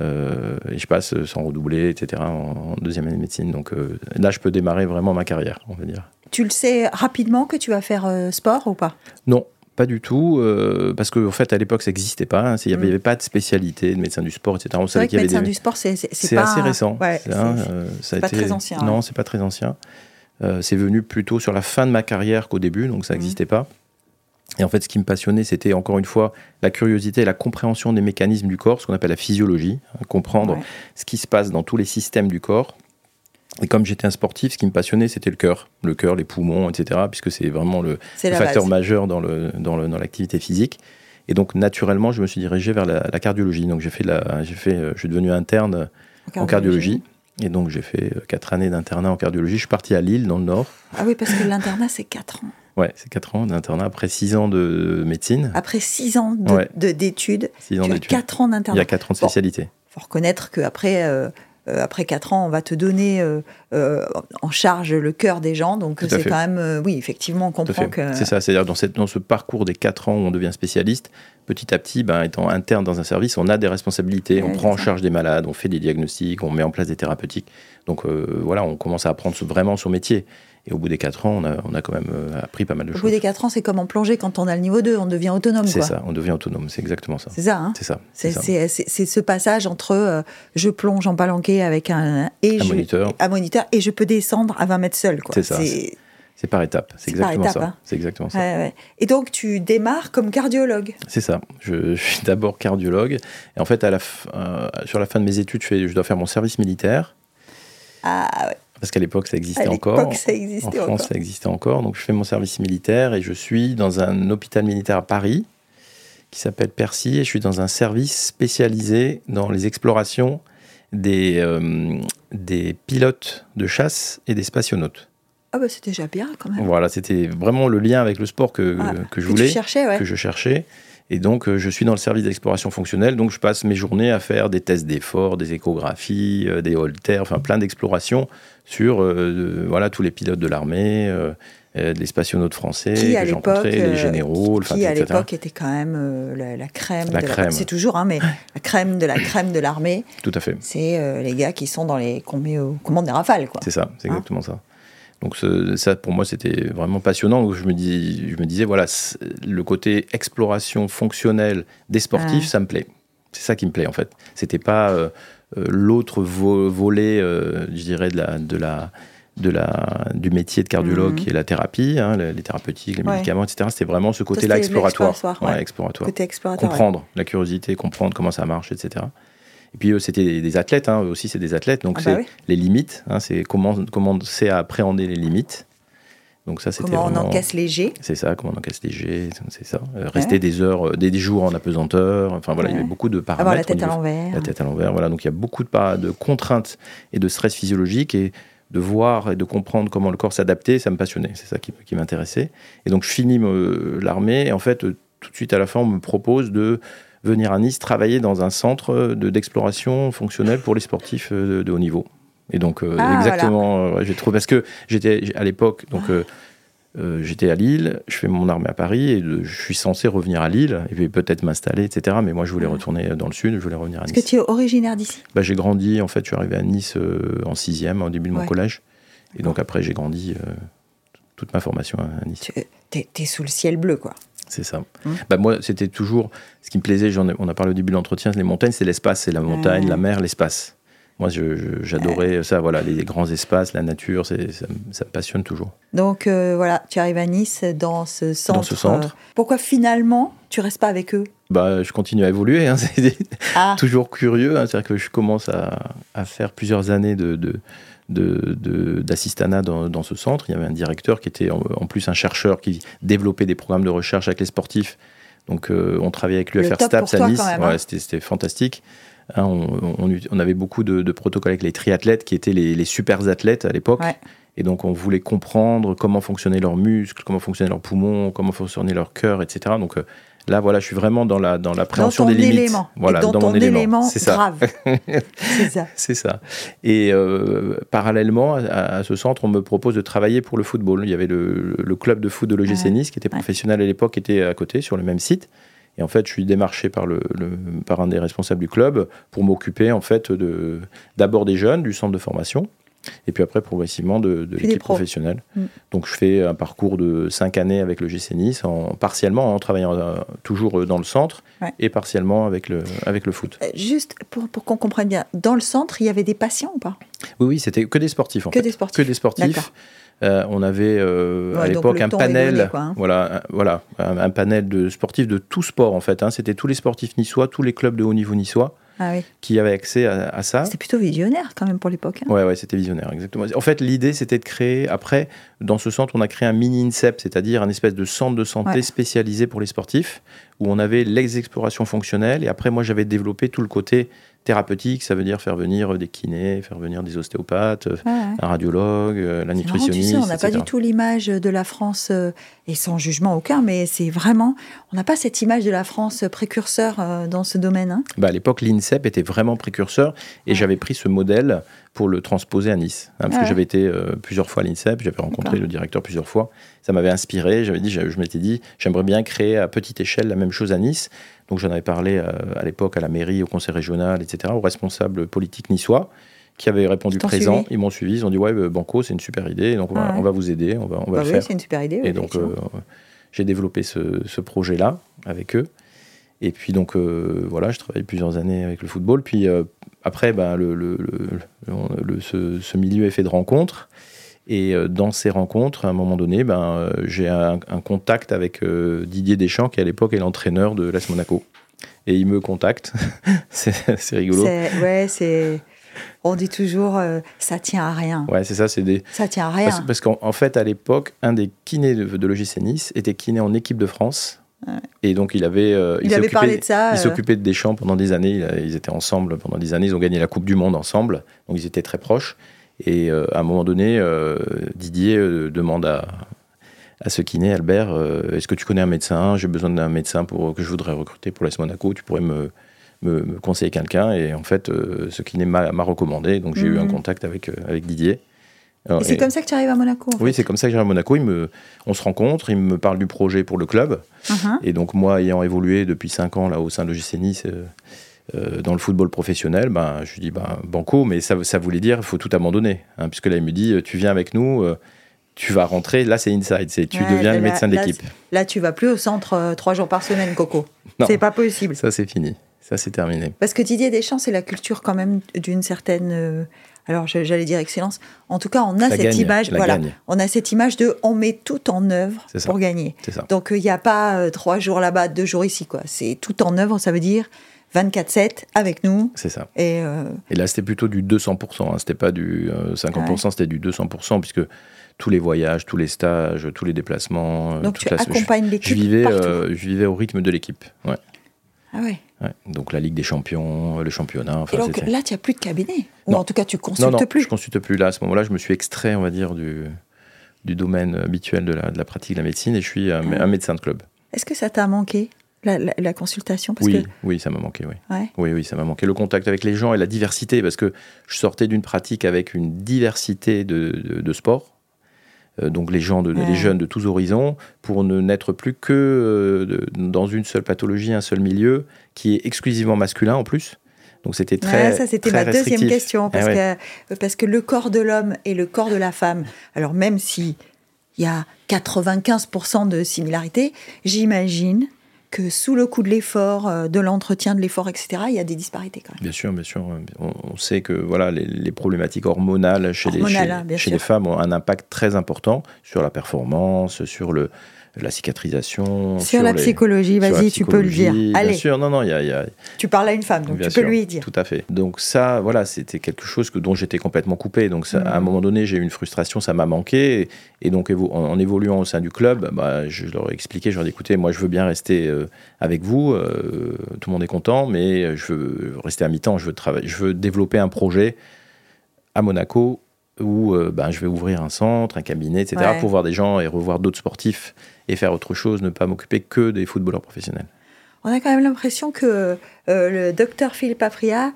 Et je passe sans redoubler, etc., en, deuxième année de médecine. Donc là, je peux démarrer vraiment ma carrière, on va dire. Tu le sais rapidement que tu vas faire euh, sport ou pas? Non, pas du tout, euh, parce qu'en en fait, à l'époque, ça n'existait pas. Hein. Il n'y avait, mm. pas de spécialité de médecin du sport, etc. On savait qu'il y avait médecin du sport, c'est assez récent. c'est euh, pas très ancien. Non, c'est pas très ancien. c'est venu plutôt sur la fin de ma carrière qu'au début, donc ça mm. n'existait pas. Et en fait, ce qui me passionnait, c'était encore une fois la curiosité et la compréhension des mécanismes du corps, ce qu'on appelle la physiologie, hein, comprendre ce qui se passe dans tous les systèmes du corps et comme j'étais un sportif, ce qui me passionnait, c'était le cœur, le cœur, les poumons, etc., puisque c'est vraiment le, facteur majeur dans, le, dans, le, dans l'activité physique. Et donc, naturellement, je me suis dirigé vers la, cardiologie. Donc, j'ai fait la, j'ai fait, euh, je suis devenu interne en cardiologie. Et donc, j'ai fait euh, quatre années d'internat en cardiologie. Je suis parti à Lille, dans le Nord. Ah oui, parce que l'internat, c'est quatre ans. Ouais, c'est quatre ans d'internat après six ans de médecine. Après six ans de, d'études. Six ans d'études. Quatre ans d'internat. Il y a quatre ans de spécialité. Il faut reconnaître qu'après, euh, euh, après 4 ans, on va te donner euh, euh, en charge le cœur des gens. Donc c'est quand même, oui, effectivement, on comprend que... C'est ça, c'est-à-dire dans, dans ce parcours des 4 ans où on devient spécialiste, petit à petit, ben, étant interne dans un service, on a des responsabilités, on prend en charge des malades, on fait des diagnostics, on met en place des thérapeutiques. Donc voilà, on commence à apprendre vraiment son métier. Et au bout des 4 ans, on a, quand même euh, appris pas mal de choses. Au bout des 4 ans, c'est comme en plongée quand on a le niveau 2, on devient autonome. C'est ça, on devient autonome, c'est exactement ça. C'est ça, hein C'est ça. C'est ce passage entre euh, je plonge en palanquet avec un, et moniteur. un moniteur et je peux descendre à 20 mètres seul. C'est ça. C'est par étapes, c'est exactement, ça. Hein. Exactement ça. Et donc tu démarres comme cardiologue. C'est ça. Je, suis d'abord cardiologue. Et en fait, à la euh, sur la fin de mes études, je, je dois faire mon service militaire. Ah ouais. Parce qu'à l'époque, ça existait encore. Ça existait en France, ça existait encore. Donc, je fais mon service militaire et je suis dans un hôpital militaire à Paris qui s'appelle Percy et je suis dans un service spécialisé dans les explorations des, euh, des pilotes de chasse et des spationautes. Ah bah c'était déjà bien quand même. Voilà, c'était vraiment le lien avec le sport que, ah, que je voulais, que je cherchais. Et donc, euh, je suis dans le service d'exploration fonctionnelle, donc je passe mes journées à faire des tests d'effort, des échographies, euh, des holters, enfin plein d'explorations sur euh, voilà, tous les pilotes de l'armée, les spationautes français qui, que j'ai rencontrés, les généraux, qui à l'époque était quand même la, crème. La crème. C'est toujours, hein, mais la crème de la crème de l'armée. Tout à fait. C'est les gars qui sont dans les qu'on met aux commandes des rafales, quoi. C'est ça, c'est hein exactement ça. Donc ça, pour moi, c'était vraiment passionnant. je me, dis, je me disais, voilà, le côté exploration fonctionnelle des sportifs, ça me plaît. C'est ça qui me plaît, en fait. C'était pas euh, euh, l'autre volet, euh, je dirais, de la, de la, de la, du métier de cardiologue, mhm. qui est la thérapie, hein, les, thérapeutiques, les médicaments, etc. C'était vraiment ce côté-là exploratoire. exploratoire. comprendre la curiosité, comprendre comment ça marche, etc. Et puis eux, c'était des, athlètes, hein, eux aussi, c'est des athlètes. Donc, ah bah c'est les limites, hein, c'est comment, comment c'est à appréhender les limites. Donc ça, c'était Comment on encaisse léger. C'est ça, comment on encaisse léger, c'est ça. Euh, rester des heures, euh, des, jours en apesanteur. Enfin voilà, il y avait beaucoup de paramètres. Avoir la tête à l'envers. La tête à l'envers, voilà. Donc il y a beaucoup de, de contraintes et de stress physiologique et de voir et de comprendre comment le corps s'adaptait, ça me passionnait. C'est ça qui, qui m'intéressait. Et donc je finis euh, l'armée et en fait, tout de suite à la fin, on me propose de venir à Nice travailler dans un centre d'exploration fonctionnelle pour les sportifs euh, de, haut niveau. Et donc, euh, ah, exactement, j'ai trouvé. Parce que j'étais à l'époque, donc. euh, j'étais à Lille, je fais mon armée à Paris et je suis censé revenir à Lille et puis peut-être m'installer, etc. Mais moi, je voulais retourner dans le sud, je voulais revenir à Nice. Est-ce que tu es originaire d'ici? Bah, J'ai grandi, en fait, je suis arrivé à Nice euh, en sixième, au début de mon collège. Et donc après, j'ai grandi euh, toute ma formation à Nice. Tu es, sous le ciel bleu, quoi. C'est ça. Hum. Bah, moi, c'était toujours ce qui me plaisait. on a parlé au début de l'entretien, les montagnes, c'est l'espace, c'est la montagne, la mer, l'espace. Moi, j'adorais ça, voilà, les grands espaces, la nature, ça, ça, me passionne toujours. Donc euh, voilà, tu arrives à Nice dans ce centre. Dans ce centre. Euh, pourquoi finalement tu restes pas avec eux? Bah, je continue à évoluer, hein, (laughs) c'est ah. toujours curieux. Hein, c'est-à-dire que je commence à, à, faire plusieurs années de, de d'assistanat dans, dans, ce centre. Il y avait un directeur qui était en, plus un chercheur qui développait des programmes de recherche avec les sportifs. Donc euh, on travaillait avec l'UFR STAPS à Nice. Hein. ouais, C'était fantastique. Hein, on, avait beaucoup de, protocoles avec les triathlètes qui étaient les, super athlètes à l'époque. Et donc, on voulait comprendre comment fonctionnaient leurs muscles, comment fonctionnaient leurs poumons, comment fonctionnait leur cœur, etc. Donc, euh, là, voilà, je suis vraiment dans la dans l'appréhension des limites. Élément. Voilà, dans, mon élément. C'est grave. (laughs) C'est ça. C'est ça. Et euh, parallèlement à, ce centre, on me propose de travailler pour le football. Il y avait le, club de foot de l'OGC Nice, qui était professionnel à l'époque, qui était à côté, sur le même site. Et en fait, je suis démarché par, le, par un des responsables du club pour m'occuper en fait de d'abord des jeunes du centre de formation et puis après progressivement de, l'équipe professionnelle. Mm. Donc je fais un parcours de cinq années avec le GC Nice, en, partiellement en travaillant euh, toujours dans le centre et partiellement avec le, avec le foot. Euh, juste pour, pour qu'on comprenne bien, dans le centre, il y avait des patients ou pas? Oui, oui, c'était que des sportifs en que fait. Des sportifs. Que des sportifs. Euh, on avait euh, à l'époque un panel, hein. voilà, un, voilà, un, panel de sportifs de tout sport en fait. Hein. C'était tous les sportifs niçois, tous les clubs de haut niveau niçois. Ah qui avaient accès à, ça. C'était plutôt visionnaire quand même pour l'époque. Hein. Ouais, ouais, c'était visionnaire, exactement. En fait, l'idée, c'était de créer, après, dans ce centre, on a créé un mini-INSEP, c'est-à-dire un espèce de centre de santé spécialisé pour les sportifs, où on avait l'exploration fonctionnelle, et après, moi, j'avais développé tout le côté thérapeutique, ça veut dire faire venir des kinés, faire venir des ostéopathes, un radiologue, euh, la nutritionniste. on n'a pas du tout l'image de la France, euh, et sans jugement aucun, mais c'est vraiment, on n'a pas cette image de la France précurseur euh, dans ce domaine. Hein. Bah à l'époque, l'INSEP était vraiment précurseur, et j'avais pris ce modèle pour le transposer à Nice. Hein, parce que j'avais été plusieurs fois à l'INSEP, j'avais rencontré le directeur plusieurs fois. Ça m'avait inspiré. J'avais dit, je, je m'étais dit, j'aimerais bien créer à petite échelle la même chose à Nice. Donc j'en avais parlé euh, à l'époque à la mairie, au conseil régional, etc., aux responsables politiques niçois qui avaient répondu présent. Ils m'ont suivi, ils ont dit ouais, euh, Banco, c'est une super idée, donc on, va, vous aider, on va, on va bah le oui, faire. c'est une super idée. Et donc euh, j'ai développé ce, projet-là avec eux. Et puis donc voilà, je travaillé plusieurs années avec le football. Puis après, ben, le, le, le, ce, ce, milieu est fait de rencontres. Et euh, dans ces rencontres, à un moment donné, ben, euh, j'ai un, contact avec euh, Didier Deschamps, qui à l'époque est l'entraîneur de l'AS Monaco. Et il me contacte. (laughs) c'est rigolo. Ouais, c'est. On dit toujours, ça tient à rien. Ouais, c'est ça, c'est des. Ça tient à rien. Parce, qu'en fait, à l'époque, un des kinés de, de l'OGC Nice était kiné en équipe de France. Et donc, il avait. il, avait parlé de ça. Il s'occupait de Deschamps pendant des années. Ils étaient ensemble pendant des années. Ils ont gagné la Coupe du Monde ensemble. Donc, ils étaient très proches. Et euh, à un moment donné, euh, Didier euh, demande à, à ce kiné, Albert, est-ce que tu connais un médecin? J'ai besoin d'un médecin pour, que je voudrais recruter pour l'AS Monaco. Tu pourrais me, me, conseiller quelqu'un? Et en fait, ce kiné m'a recommandé. Donc j'ai eu un mhm. contact avec, avec Didier. et c'est comme ça que tu arrives à Monaco Oui, c'est comme ça que j'arrive à Monaco. Il me, on se rencontre, il me parle du projet pour le club. Uh-huh. Et donc moi, ayant évolué depuis 5 ans là, au sein de l'OGC Nice, euh, dans le football professionnel, ben, je lui dis ben, banco, mais ça, ça voulait dire il faut tout abandonner. Hein, puisque là, il me dit euh, tu viens avec nous, euh, tu vas rentrer. Là, c'est inside, c'est tu deviens le médecin de l'équipe. Là, tu vas plus au centre trois jours par semaine, Coco. (laughs) C'est pas possible. Ça, c'est fini. Ça, c'est terminé. Parce que Didier Deschamps, c'est la culture quand même d'une certaine. alors, j'allais dire excellence. En tout cas, on a cette image. Voilà, on a cette image de on met tout en œuvre pour gagner. Donc, il n'y a pas trois jours là-bas, deux jours ici. quoi. C'est tout en œuvre. Ça veut dire 24-7 avec nous. C'est ça. Et, euh, et là, c'était plutôt du 200%. Hein. C'était pas du 50%, euh, c'était du 200%, puisque tous les voyages, tous les stages, tous les déplacements. Euh, Donc tu accompagnes l'équipe je, vivais, je vivais au rythme de l'équipe. Ouais. Ah ouais. Donc la Ligue des Champions, le championnat. et donc là, tu n'as plus de cabinet Ou en tout cas, tu consultes non, non, plus je consulte plus. Là, à ce moment-là, je me suis extrait, on va dire, du, du domaine habituel de la, de la pratique de la médecine et je suis un ah. médecin de club. Est-ce que ça t'a manqué? La, consultation parce oui, oui, ça m'a manqué, oui. Oui, oui, ça m'a manqué. Le contact avec les gens et la diversité, parce que je sortais d'une pratique avec une diversité de, de, sports. euh, donc les gens, de, les jeunes de tous horizons, pour ne n'être plus que euh, dans une seule pathologie, un seul milieu, qui est exclusivement masculin en plus. Donc c'était très. ça, c'était ma deuxième question, parce, eh que, parce que le corps de l'homme et le corps de la femme, alors même si il y a 95% de similarité, j'imagine que sous le coup de l'effort, euh, de l'entretien de l'effort, etc., il y a des disparités quand même. Bien sûr, bien sûr. On, sait que voilà, les, problématiques hormonales chez, les, chez, hein, chez les femmes ont un impact très important sur la performance, sur le, la cicatrisation. Sur, la psychologie, vas-y, tu peux le dire. Allez. Bien sûr, non, non, il y, a, Tu parles à une femme, donc tu peux lui dire. Tout à fait. Donc ça, voilà, c'était quelque chose que, dont j'étais complètement coupé. Donc ça, à un mm. moment donné, j'ai eu une frustration, ça m'a manqué. Et, donc, en, évoluant au sein du club, bah, je leur ai expliqué, je leur ai dit, écoutez, moi, je veux bien rester euh, avec vous. Euh, tout le monde est content, mais je veux rester à mi-temps. Je veux travailler, je veux développer un projet à Monaco où euh, ben, je vais ouvrir un centre, un cabinet, etc., pour voir des gens et revoir d'autres sportifs et faire autre chose, ne pas m'occuper que des footballeurs professionnels. On a quand même l'impression que euh, le docteur Philippe Apria,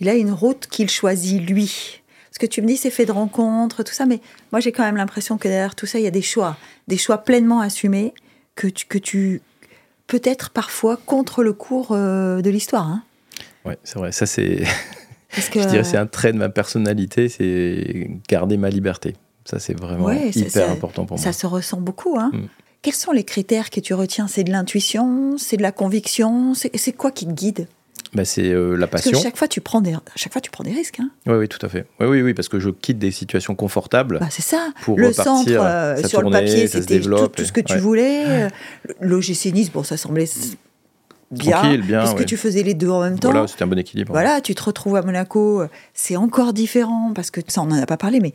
il a une route qu'il choisit lui. Ce que tu me dis, c'est fait de rencontres, tout ça, mais moi j'ai quand même l'impression que derrière tout ça, il y a des choix, des choix pleinement assumés, que tu, que tu peut-être parfois contre le cours euh, de l'histoire. Hein. Oui, c'est vrai. Ça, c'est. (laughs) Je dirais c'est un trait de ma personnalité, c'est garder ma liberté. Ça, c'est vraiment hyper important pour moi. Ça se ressent beaucoup. Hein. Mm. Quels sont les critères que tu retiens? C'est de l'intuition C'est de la conviction C'est quoi qui te guide? Bah, c'est euh, la passion. Parce que chaque fois, tu prends des, chaque fois, tu prends des risques. Hein. Oui, oui, tout à fait. Oui, oui, oui, parce que je quitte des situations confortables. Bah, c'est ça. Pour le centre, euh, sur le papier, c'était tout, ce que tu voulais. Ouais. L'OGC Nice, bon, ça semblait bien, bien puisque tu faisais les deux en même temps. Voilà, c'était un bon équilibre. Voilà, tu te retrouves à Monaco, c'est encore différent, parce que ça, on n'en a pas parlé, mais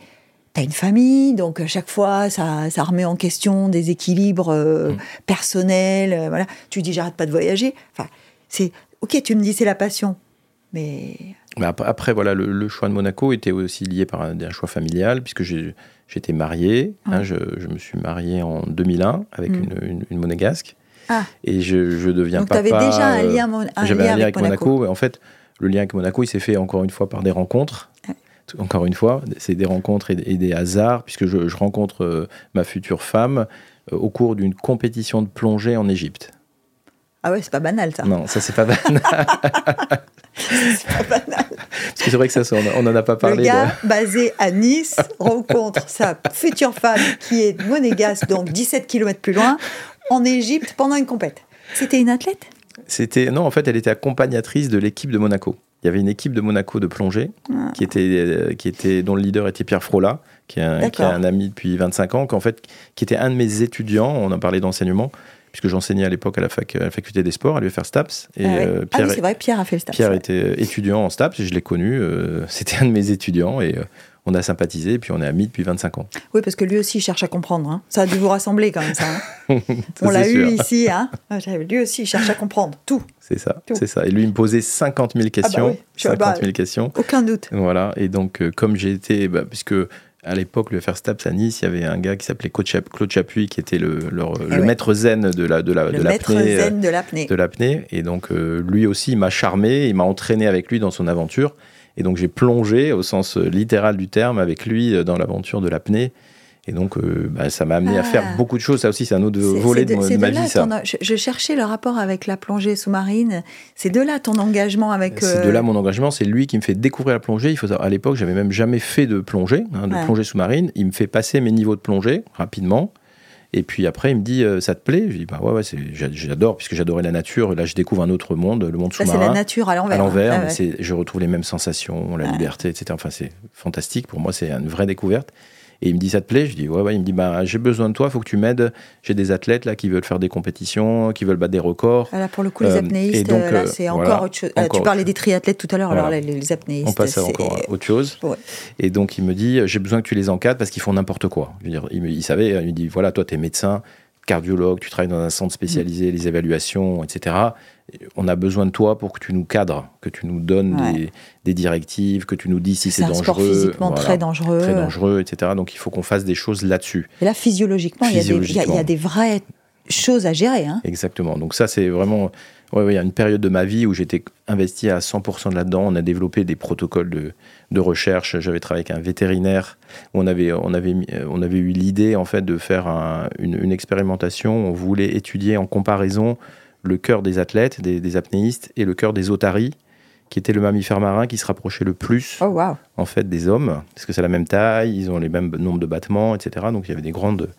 tu as une famille, donc à chaque fois, ça, ça remet en question des équilibres euh, mm. personnels. Euh, voilà. Tu dis, j'arrête pas de voyager. Enfin, c'est ok, tu me dis, c'est la passion, mais. mais après, voilà, le, choix de Monaco était aussi lié par un, choix familial, puisque j'étais marié. Hein, je, je, me suis marié en 2001 avec mm. une, une, monégasque. Ah. Et je, je deviens donc papa. Donc, tu avais déjà un lien, un lien, avec, Monaco. En fait, le lien avec Monaco, il s'est fait encore une fois par des rencontres encore une fois, c'est des rencontres et, des hasards, puisque je, rencontre euh, ma future femme euh, au cours d'une compétition de plongée en Égypte. Ah ouais, c'est pas banal ça. Non, ça c'est pas banal. (laughs) c'est pas banal. Parce que c'est vrai que ça, on n'en a pas parlé. Le gars basé à Nice rencontre sa future femme qui est monégasque, donc 17 km plus loin, en Égypte pendant une compète. C'était une athlète? C'était non, en fait, elle était accompagnatrice de l'équipe de Monaco il y avait une équipe de Monaco de plongée ah. qui était, euh, qui était, dont le leader était Pierre Frola, qui est un, qui est un ami depuis 25 ans, fait, qui était un de mes étudiants. On en parlait d'enseignement puisque j'enseignais à l'époque à, la fac, la faculté des sports, à l'UFR STAPS. Et, ah, euh, ah oui, c'est vrai, Pierre a fait le STAPS. Pierre était euh, étudiant en STAPS, et je l'ai connu, (laughs) c'était un de mes étudiants, et on a sympathisé, et puis on est amis depuis 25 ans. Oui, parce que lui aussi il cherche à comprendre. Hein. Ça a dû vous rassembler quand même, ça. Hein. (laughs) on l'a eu ici. Hein. Lui aussi il cherche à comprendre tout. C'est ça, c'est ça. Et lui il me posait 50 000 questions. Ah bah 50 000 questions. Aucun doute. Voilà, et donc euh, comme j'ai été, bah, puisque à l'époque, le First à Nice, il y avait un gars qui s'appelait Claude Chapuis, qui était le, le maître zen de la de la de l'apnée. zen de l'apnée. De l'apnée. Et donc euh, lui aussi, il m'a charmé, il m'a entraîné avec lui dans son aventure. Et donc j'ai plongé au sens euh, littéral du terme avec lui euh, dans l'aventure de l'apnée. Et donc, euh, bah, ça m'a amené à faire ah. beaucoup de choses. Ça aussi, c'est un autre volet de, ma vie. Ça. je, cherchais le rapport avec la plongée sous-marine. C'est de là ton engagement avec. C'est de là mon engagement. C'est lui qui me fait découvrir la plongée. Il faut savoir, à l'époque, j'avais même jamais fait de plongée, hein, de plongée sous-marine. Il me fait passer mes niveaux de plongée rapidement. Et puis après, il me dit euh, Ça te plaît? Je dis Bah ouais, ouais j'adore, puisque j'adorais la nature. Là, je découvre un autre monde, le monde sous-marin. c'est la nature à l'envers. À l'envers, ah je retrouve les mêmes sensations, la liberté, etc. Enfin, c'est fantastique. Pour moi, c'est une vraie découverte. Et il me dit ça te plaît? Je dis ouais ouais. Il me dit bah j'ai besoin de toi, il faut que tu m'aides. J'ai des athlètes là qui veulent faire des compétitions, qui veulent battre des records. Là pour le coup les euh, apnéistes, donc, là euh, c'est encore autre chose. tu parlais des triathlètes tout à l'heure, alors les, apnéistes. On passe à encore autre chose. Et donc il me dit j'ai besoin que tu les encadres parce qu'ils font n'importe quoi. Je veux dire, il, il savait, il me dit voilà toi tu es médecin, cardiologue, tu travailles dans un centre spécialisé, les évaluations, etc. On a besoin de toi pour que tu nous cadres, que tu nous donnes des, directives, que tu nous dis si c'est dangereux. Sport physiquement très dangereux. Très dangereux, etc. Donc il faut qu'on fasse des choses là-dessus. Et là, physiologiquement, il y, a des vrais chose à gérer. Hein. Exactement. Donc ça, c'est vraiment... Ouais, ouais, il y a une période de ma vie où j'étais investi à 100% là-dedans. On a développé des protocoles de, de recherche. J'avais travaillé avec un vétérinaire. Où on avait, on avait, on avait eu l'idée en fait de faire un- une, une expérimentation. On voulait étudier en comparaison le cœur des athlètes, des, des apnéistes, et le cœur des otaries, qui était le mammifère marin qui se rapprochait le plus Oh, en fait des hommes, parce que c'est la même taille, ils ont les mêmes nombres de battements, etc. Donc il y avait des grandes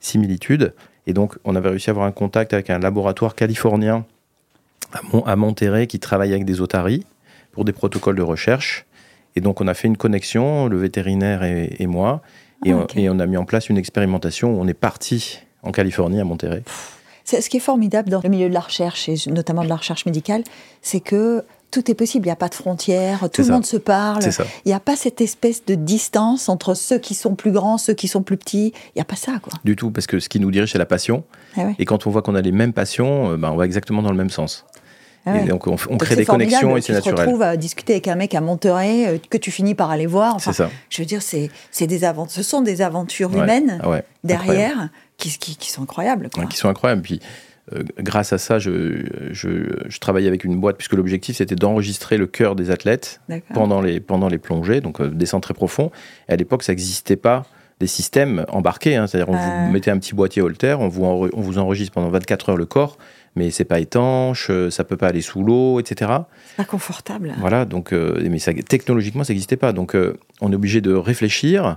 similitudes. Et donc on avait réussi à avoir un contact avec un laboratoire californien à, Mon- à Monterrey qui travaille avec des otaries pour des protocoles de recherche. Et donc on a fait une connexion, le vétérinaire et, et moi, et, Ah, on, et on a mis en place une expérimentation où on est parti en Californie, à Monterrey. C'est- Ce qui est formidable dans le milieu de la recherche, et notamment de la recherche médicale, c'est que tout est possible. Il n'y a pas de frontières, tout le ça. monde se parle. Il n'y a pas cette espèce de distance entre ceux qui sont plus grands, ceux qui sont plus petits. Il n'y a pas ça, quoi. Du tout, parce que ce qui nous dirige, c'est la passion. Ah ouais. Et quand on voit qu'on a les mêmes passions, ben, on va exactement dans le même sens. Ah ouais. Et donc on, f- on Donc crée des connexions et c'est Tu te naturel. retrouves à discuter avec un mec à Monterey euh, que tu finis par aller voir. Enfin, C'est ça. je veux dire, c'est c'est des aventures. Ce sont des aventures Ouais. humaines Ah ouais, derrière qui, qui, qui sont incroyables. Quoi. Qui sont incroyables. Puis, euh, grâce à ça, je, je, je travaillais avec une boîte, puisque l'objectif, c'était d'enregistrer le cœur des athlètes pendant les, pendant les plongées, donc euh, descendre très profond. Et à l'époque, ça n'existait pas des systèmes embarqués, hein. c'est-à-dire on vous mettez un petit boîtier Holter, on vous, on vous enregistre pendant 24 heures le corps, mais c'est pas étanche, euh, ça peut pas aller sous l'eau, etc. C'est pas confortable. Voilà, donc, euh, mais ça, technologiquement, ça n'existait pas. Donc, euh, on est obligé de réfléchir.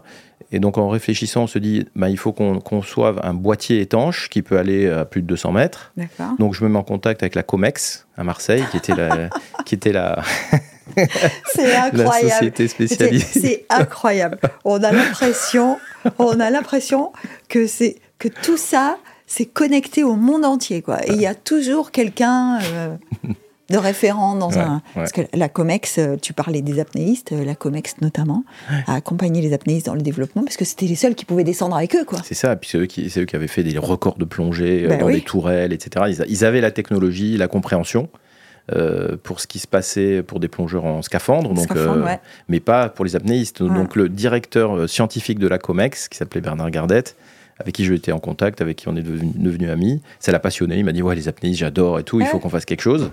Et donc, en réfléchissant, on se dit, bah, il faut qu'on conçoive un boîtier étanche qui peut aller à plus de 200 mètres. Donc, je me mets en contact avec la Comex à Marseille, qui était la, (laughs) qui était la, C'est (laughs) la incroyable. société C'est spécialisée. c'est incroyable. On a l'impression, on a l'impression que c'est que tout ça, c'est connecté au monde entier, quoi. Et il y a toujours quelqu'un euh, de référent dans Ouais, un. ouais. Parce que la Comex, euh, tu parlais des apnéistes, euh, la Comex notamment a accompagné les apnéistes dans le développement parce que c'était les seuls qui pouvaient descendre avec eux, quoi. C'est ça, puis c'est eux, qui, c'est eux qui avaient fait des records de plongée Ben dans oui. des tourelles, etc. Ils avaient la technologie, la compréhension euh, pour ce qui se passait pour des plongeurs en scaphandre, donc, Scaphandre, euh, ouais. mais pas pour les apnéistes. Ouais. Donc le directeur euh, scientifique de la COMEX, qui s'appelait Bernard Gardette, avec qui j'étais en contact, avec qui on est devenu, devenu amis, ça l'a passionné. Il m'a dit Ouais, les apnéistes, j'adore et tout, il faut qu'on fasse quelque chose.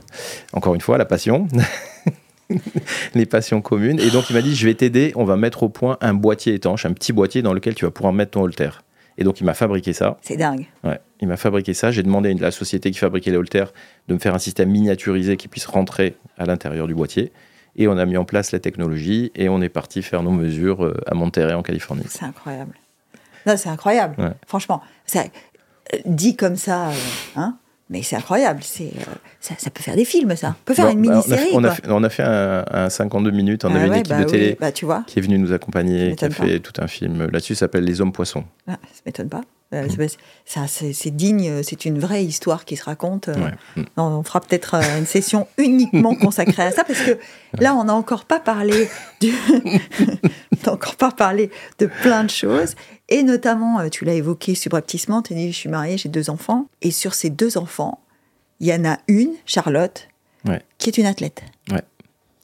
Encore une fois, la passion. (laughs) les passions communes. Et donc il m'a dit, je vais t'aider, on va mettre au point un boîtier étanche, un petit boîtier dans lequel tu vas pouvoir mettre ton holter. Et donc il m'a fabriqué ça. C'est dingue. Ouais, il m'a fabriqué ça. J'ai demandé à la société qui fabriquait les holters de me faire un système miniaturisé qui puisse rentrer à l'intérieur du boîtier. Et on a mis en place la technologie et on est parti faire nos mesures euh, à Monterey en Californie. C'est incroyable. Non, c'est incroyable. Ouais. Franchement, ça, euh, dit comme ça, euh, hein, mais c'est incroyable. C'est, euh, ça, ça peut faire des films, ça. On peut faire Bon, une bah, mini-série. on, a fait, on a fait un, un 52 minutes. On Ah avait une équipe bah de oui, télé bah, tu vois, qui est venue nous accompagner, qui a fait tout un film là-dessus. Ça s'appelle Les Hommes Poissons. Ah, ça m'étonne pas. Euh, c'est- ça, c'est, digne, c'est une vraie histoire qui se raconte. euh, Ouais. Mm. On fera peut-être euh, une session uniquement (laughs) consacrée à ça, parce que là, on n'a encore pas parlé du... (laughs) on n'a encore pas parlé de plein de choses. Et notamment, euh, tu l'as évoqué subrepticement, tu as dit, je suis mariée, j'ai deux enfants. Et sur ces deux enfants, il y en a une, Charlotte, Ouais. qui est une athlète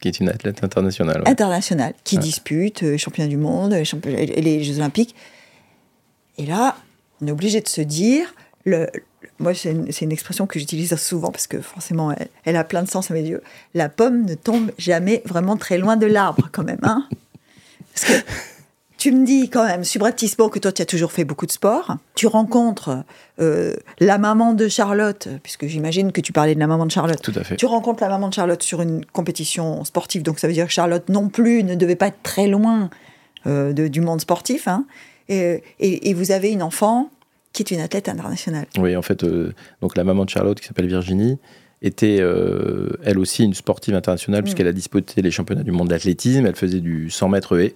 qui est une athlète internationale. ouais. internationale, qui Ouais. dispute euh, championnat du monde, euh, les Jeux Olympiques. Et là, on est obligé de se dire, le, moi c'est une, expression que j'utilise souvent parce que forcément elle, elle a plein de sens à mes yeux, la pomme ne tombe jamais vraiment très loin de l'arbre quand même. Hein parce que tu me dis quand même, subrepticement, que toi tu as toujours fait beaucoup de sport, tu rencontres euh, la maman de Charlotte, puisque j'imagine que tu parlais de la maman de Charlotte, Tout à fait. tu rencontres la maman de Charlotte sur une compétition sportive, donc ça veut dire que Charlotte non plus ne devait pas être très loin euh, de- du monde sportif. hein. Et, et- et vous avez une enfant qui est une athlète internationale. Oui, en fait, euh, donc la maman de Charlotte, qui s'appelle Virginie, était euh, elle aussi une sportive internationale, Mm. puisqu'elle a disputé les championnats du monde d'athlétisme. Elle faisait du 100 mètres haie.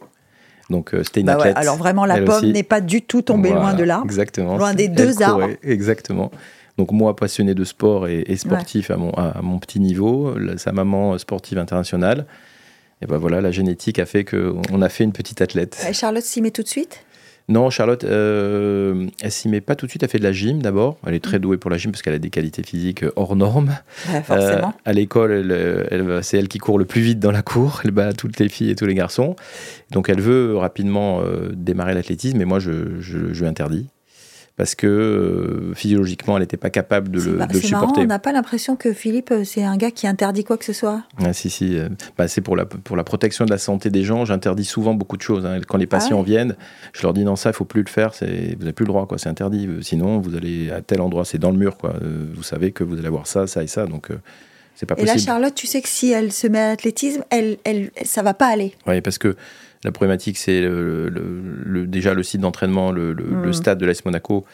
Donc euh, c'était une Bah ouais, athlète. alors vraiment, la pomme n'est pas du tout tombée Voilà, loin de l'arbre. Exactement. Loin des deux arbres. Exactement. Donc moi, passionné de sport et, et sportif à, mon, à, à mon petit niveau, la- sa maman euh, sportive internationale, et ben voilà, la génétique a fait qu'on a fait une petite athlète. Et Charlotte s'y met tout de suite? Non, Charlotte, euh, elle s'y met pas tout de suite. Elle fait de la gym d'abord. Elle est très douée pour la gym parce qu'elle a des qualités physiques euh, hors normes. Ouais, Forcément. Euh, à l'école, elle, elle va- c'est elle qui court le plus vite dans la cour. Elle bat toutes les filles et tous les garçons. Donc elle veut rapidement euh, démarrer l'athlétisme, mais moi je, je, je lui interdis parce que euh, physiologiquement, elle n'était pas capable de le, de le c'est marrant, supporter. on n'a pas l'impression que Philippe, euh, c'est un gars qui interdit quoi que ce soit. Ah, si, si. euh, bah, c'est pour la, pour la protection de la santé des gens. J'interdis souvent beaucoup de choses. hein. Quand les patients Ah ouais. viennent, je leur dis non, ça, il faut plus le faire. Vous n'avez plus le droit, quoi. C'est interdit. Sinon, vous allez à tel endroit, c'est dans le mur, quoi. Vous savez que vous allez avoir ça, ça et ça. Donc, euh, c'est pas Et là, possible. Charlotte, tu sais que si elle se met à l'athlétisme, elle, elle- ça va pas aller. Oui, parce que la problématique, c'est le, le- le- déjà le site d'entraînement, le, Mm. stade de l'AS Monaco.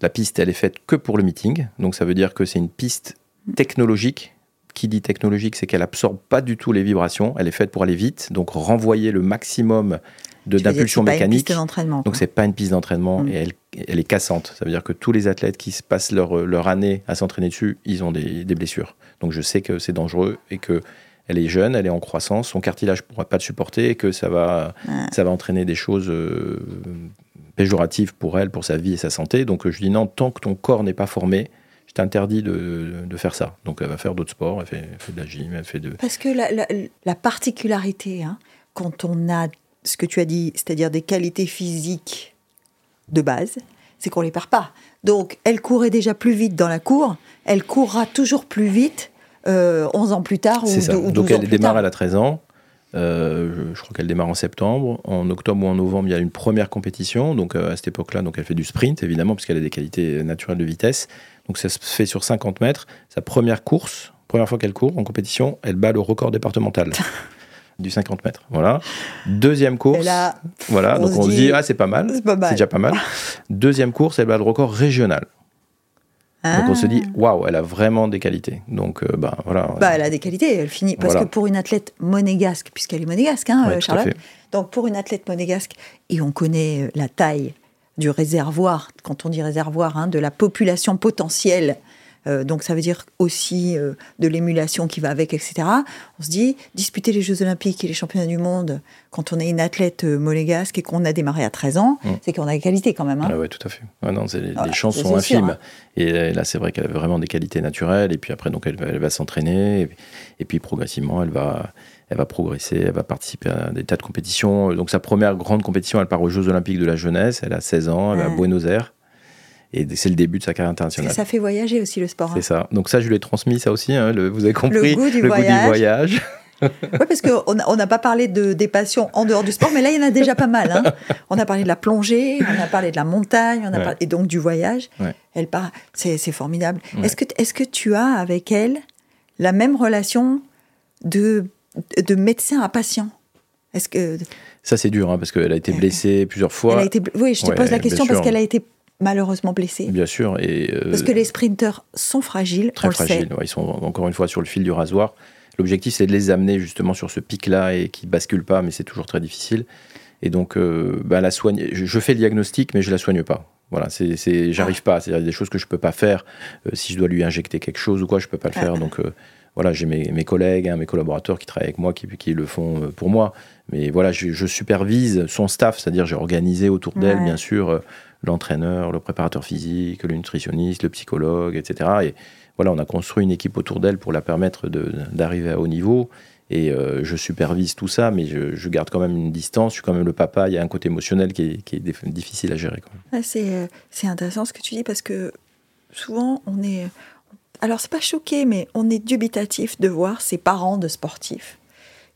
La piste, elle est faite que pour le meeting. Donc, ça veut dire que c'est une piste technologique. Qui dit technologique, c'est qu'elle absorbe pas du tout les vibrations. Elle est faite pour aller vite, donc renvoyer le maximum d'impulsion c'est pas une mécanique. piste d'entraînement. Donc c'est pas une piste d'entraînement Mm. et elle, elle est cassante. Ça veut dire que tous les athlètes qui se passent leur, leur année à s'entraîner dessus, ils ont des, des blessures. Donc je sais que c'est dangereux et que elle est jeune, elle est en croissance, son cartilage pourra pas le supporter et que ça va, Ouais. ça va entraîner des choses euh, péjoratives pour elle, pour sa vie et sa santé. Donc euh, je dis non, tant que ton corps n'est pas formé, je t'interdis de, de faire ça. Donc elle va faire d'autres sports, elle fait, elle fait de la gym, elle fait de... Parce que la, la- la particularité, hein, quand on a ce que tu as dit, c'est-à-dire des qualités physiques de base, c'est qu'on les perd pas. Donc, elle courait déjà plus vite dans la cour, elle courra toujours plus vite euh, 11 ans plus tard ou, ça. ou 12 Donc ans elle plus démarre, tard. elle a 13 ans. Euh, je, crois qu'elle démarre en septembre. En octobre ou en novembre, il y a une première compétition. Donc euh, à cette époque-là, donc elle fait du sprint évidemment parce qu'elle a des qualités naturelles de vitesse. Donc ça se fait sur 50 mètres. Sa première course, première fois qu'elle court en compétition, elle bat le record départemental. (laughs) du 50 mètres, voilà. Deuxième course, là, voilà. on Donc se on se dit, dit ah c'est pas mal. c'est déjà pas mal. (laughs) Deuxième course, elle bat le record régional. Donc on se dit waouh, elle a vraiment des qualités. Donc euh, bah voilà. Bah, elle a des qualités, elle finit. Parce Voilà. que pour une athlète monégasque, puisqu'elle est monégasque, hein, Ouais, euh, Charlotte, donc pour une athlète monégasque, et on connaît euh, la taille du réservoir, quand on dit réservoir, hein, de la population potentielle, euh, donc ça veut dire aussi euh, de l'émulation qui va avec, etc. On se dit, disputer les Jeux Olympiques et les championnats du monde, quand on est une athlète euh, monégasque et qu'on a démarré à 13 ans, Mm. c'est qu'on a des qualités quand même. hein. Ah ouais, tout à fait. Ah non, c'est- les, Voilà, les chances sont sûr, infimes. hein. Et là, c'est vrai qu'elle a vraiment des qualités naturelles. Et puis après, donc, elle, va- elle va s'entraîner. Et, puis- et puis progressivement, elle va, elle va progresser. Elle va participer à des tas de compétitions. Donc sa première grande compétition, elle part aux Jeux Olympiques de la jeunesse. Elle a 16 ans. Elle va à Ouais. Buenos Aires. Et c'est le début de sa carrière internationale. ça fait voyager aussi le sport. hein. C'est ça. Donc ça, je lui ai transmis ça aussi. hein, le- vous avez compris. goût du voyage. voyage. Oui, parce qu'on n'a on pas parlé de, des passions en dehors du sport, mais là, il y en a déjà pas mal. hein. (laughs) On a parlé de la plongée, on a parlé de la montagne, on a Ouais. parlé, et donc du voyage. Ouais. Elle part, c'est formidable. Ouais. Est-ce que, est que tu as avec elle la même relation de, de médecin à patient? Est-ce que Ça, c'est dur, hein, parce qu'elle a été blessée plusieurs fois. elle a été, oui, je te pose la question parce qu'elle a été malheureusement blessée. Bien sûr. Et, euh, Parce que les sprinteurs sont fragiles, très on le sait. fragiles. Ouais, ils sont encore une fois sur le fil du rasoir. L'objectif, c'est de les amener justement sur ce pic-là et qui basculent pas, mais c'est toujours très difficile. Et donc, euh, bah, la soigne, je, fais le diagnostic, mais je la soigne pas. Voilà, c'est, j'arrive pas. C'est-à-dire, il y a des choses que je peux pas faire. Euh, si je dois lui injecter quelque chose ou quoi, je peux pas le Ah. faire. Donc, euh, voilà, j'ai mes, mes collègues, hein, mes collaborateurs qui travaillent avec moi, qui, qui le font pour moi. Mais voilà, je, je supervise son staff, c'est-à-dire j'ai organisé autour d'elle, Ouais. bien sûr, l'entraîneur, le préparateur physique, le nutritionniste, le psychologue, etc. Et voilà, on a construit une équipe autour d'elle pour la permettre d'arriver à haut niveau. Et euh, je supervise tout ça, mais je, garde quand même une distance. Je suis quand même le papa. Il y a un côté émotionnel qui est, difficile à gérer. Ah, c'est, euh, c'est intéressant ce que tu dis parce que souvent on est. Alors c'est pas choqué, mais on est dubitatif de voir ces parents de sportifs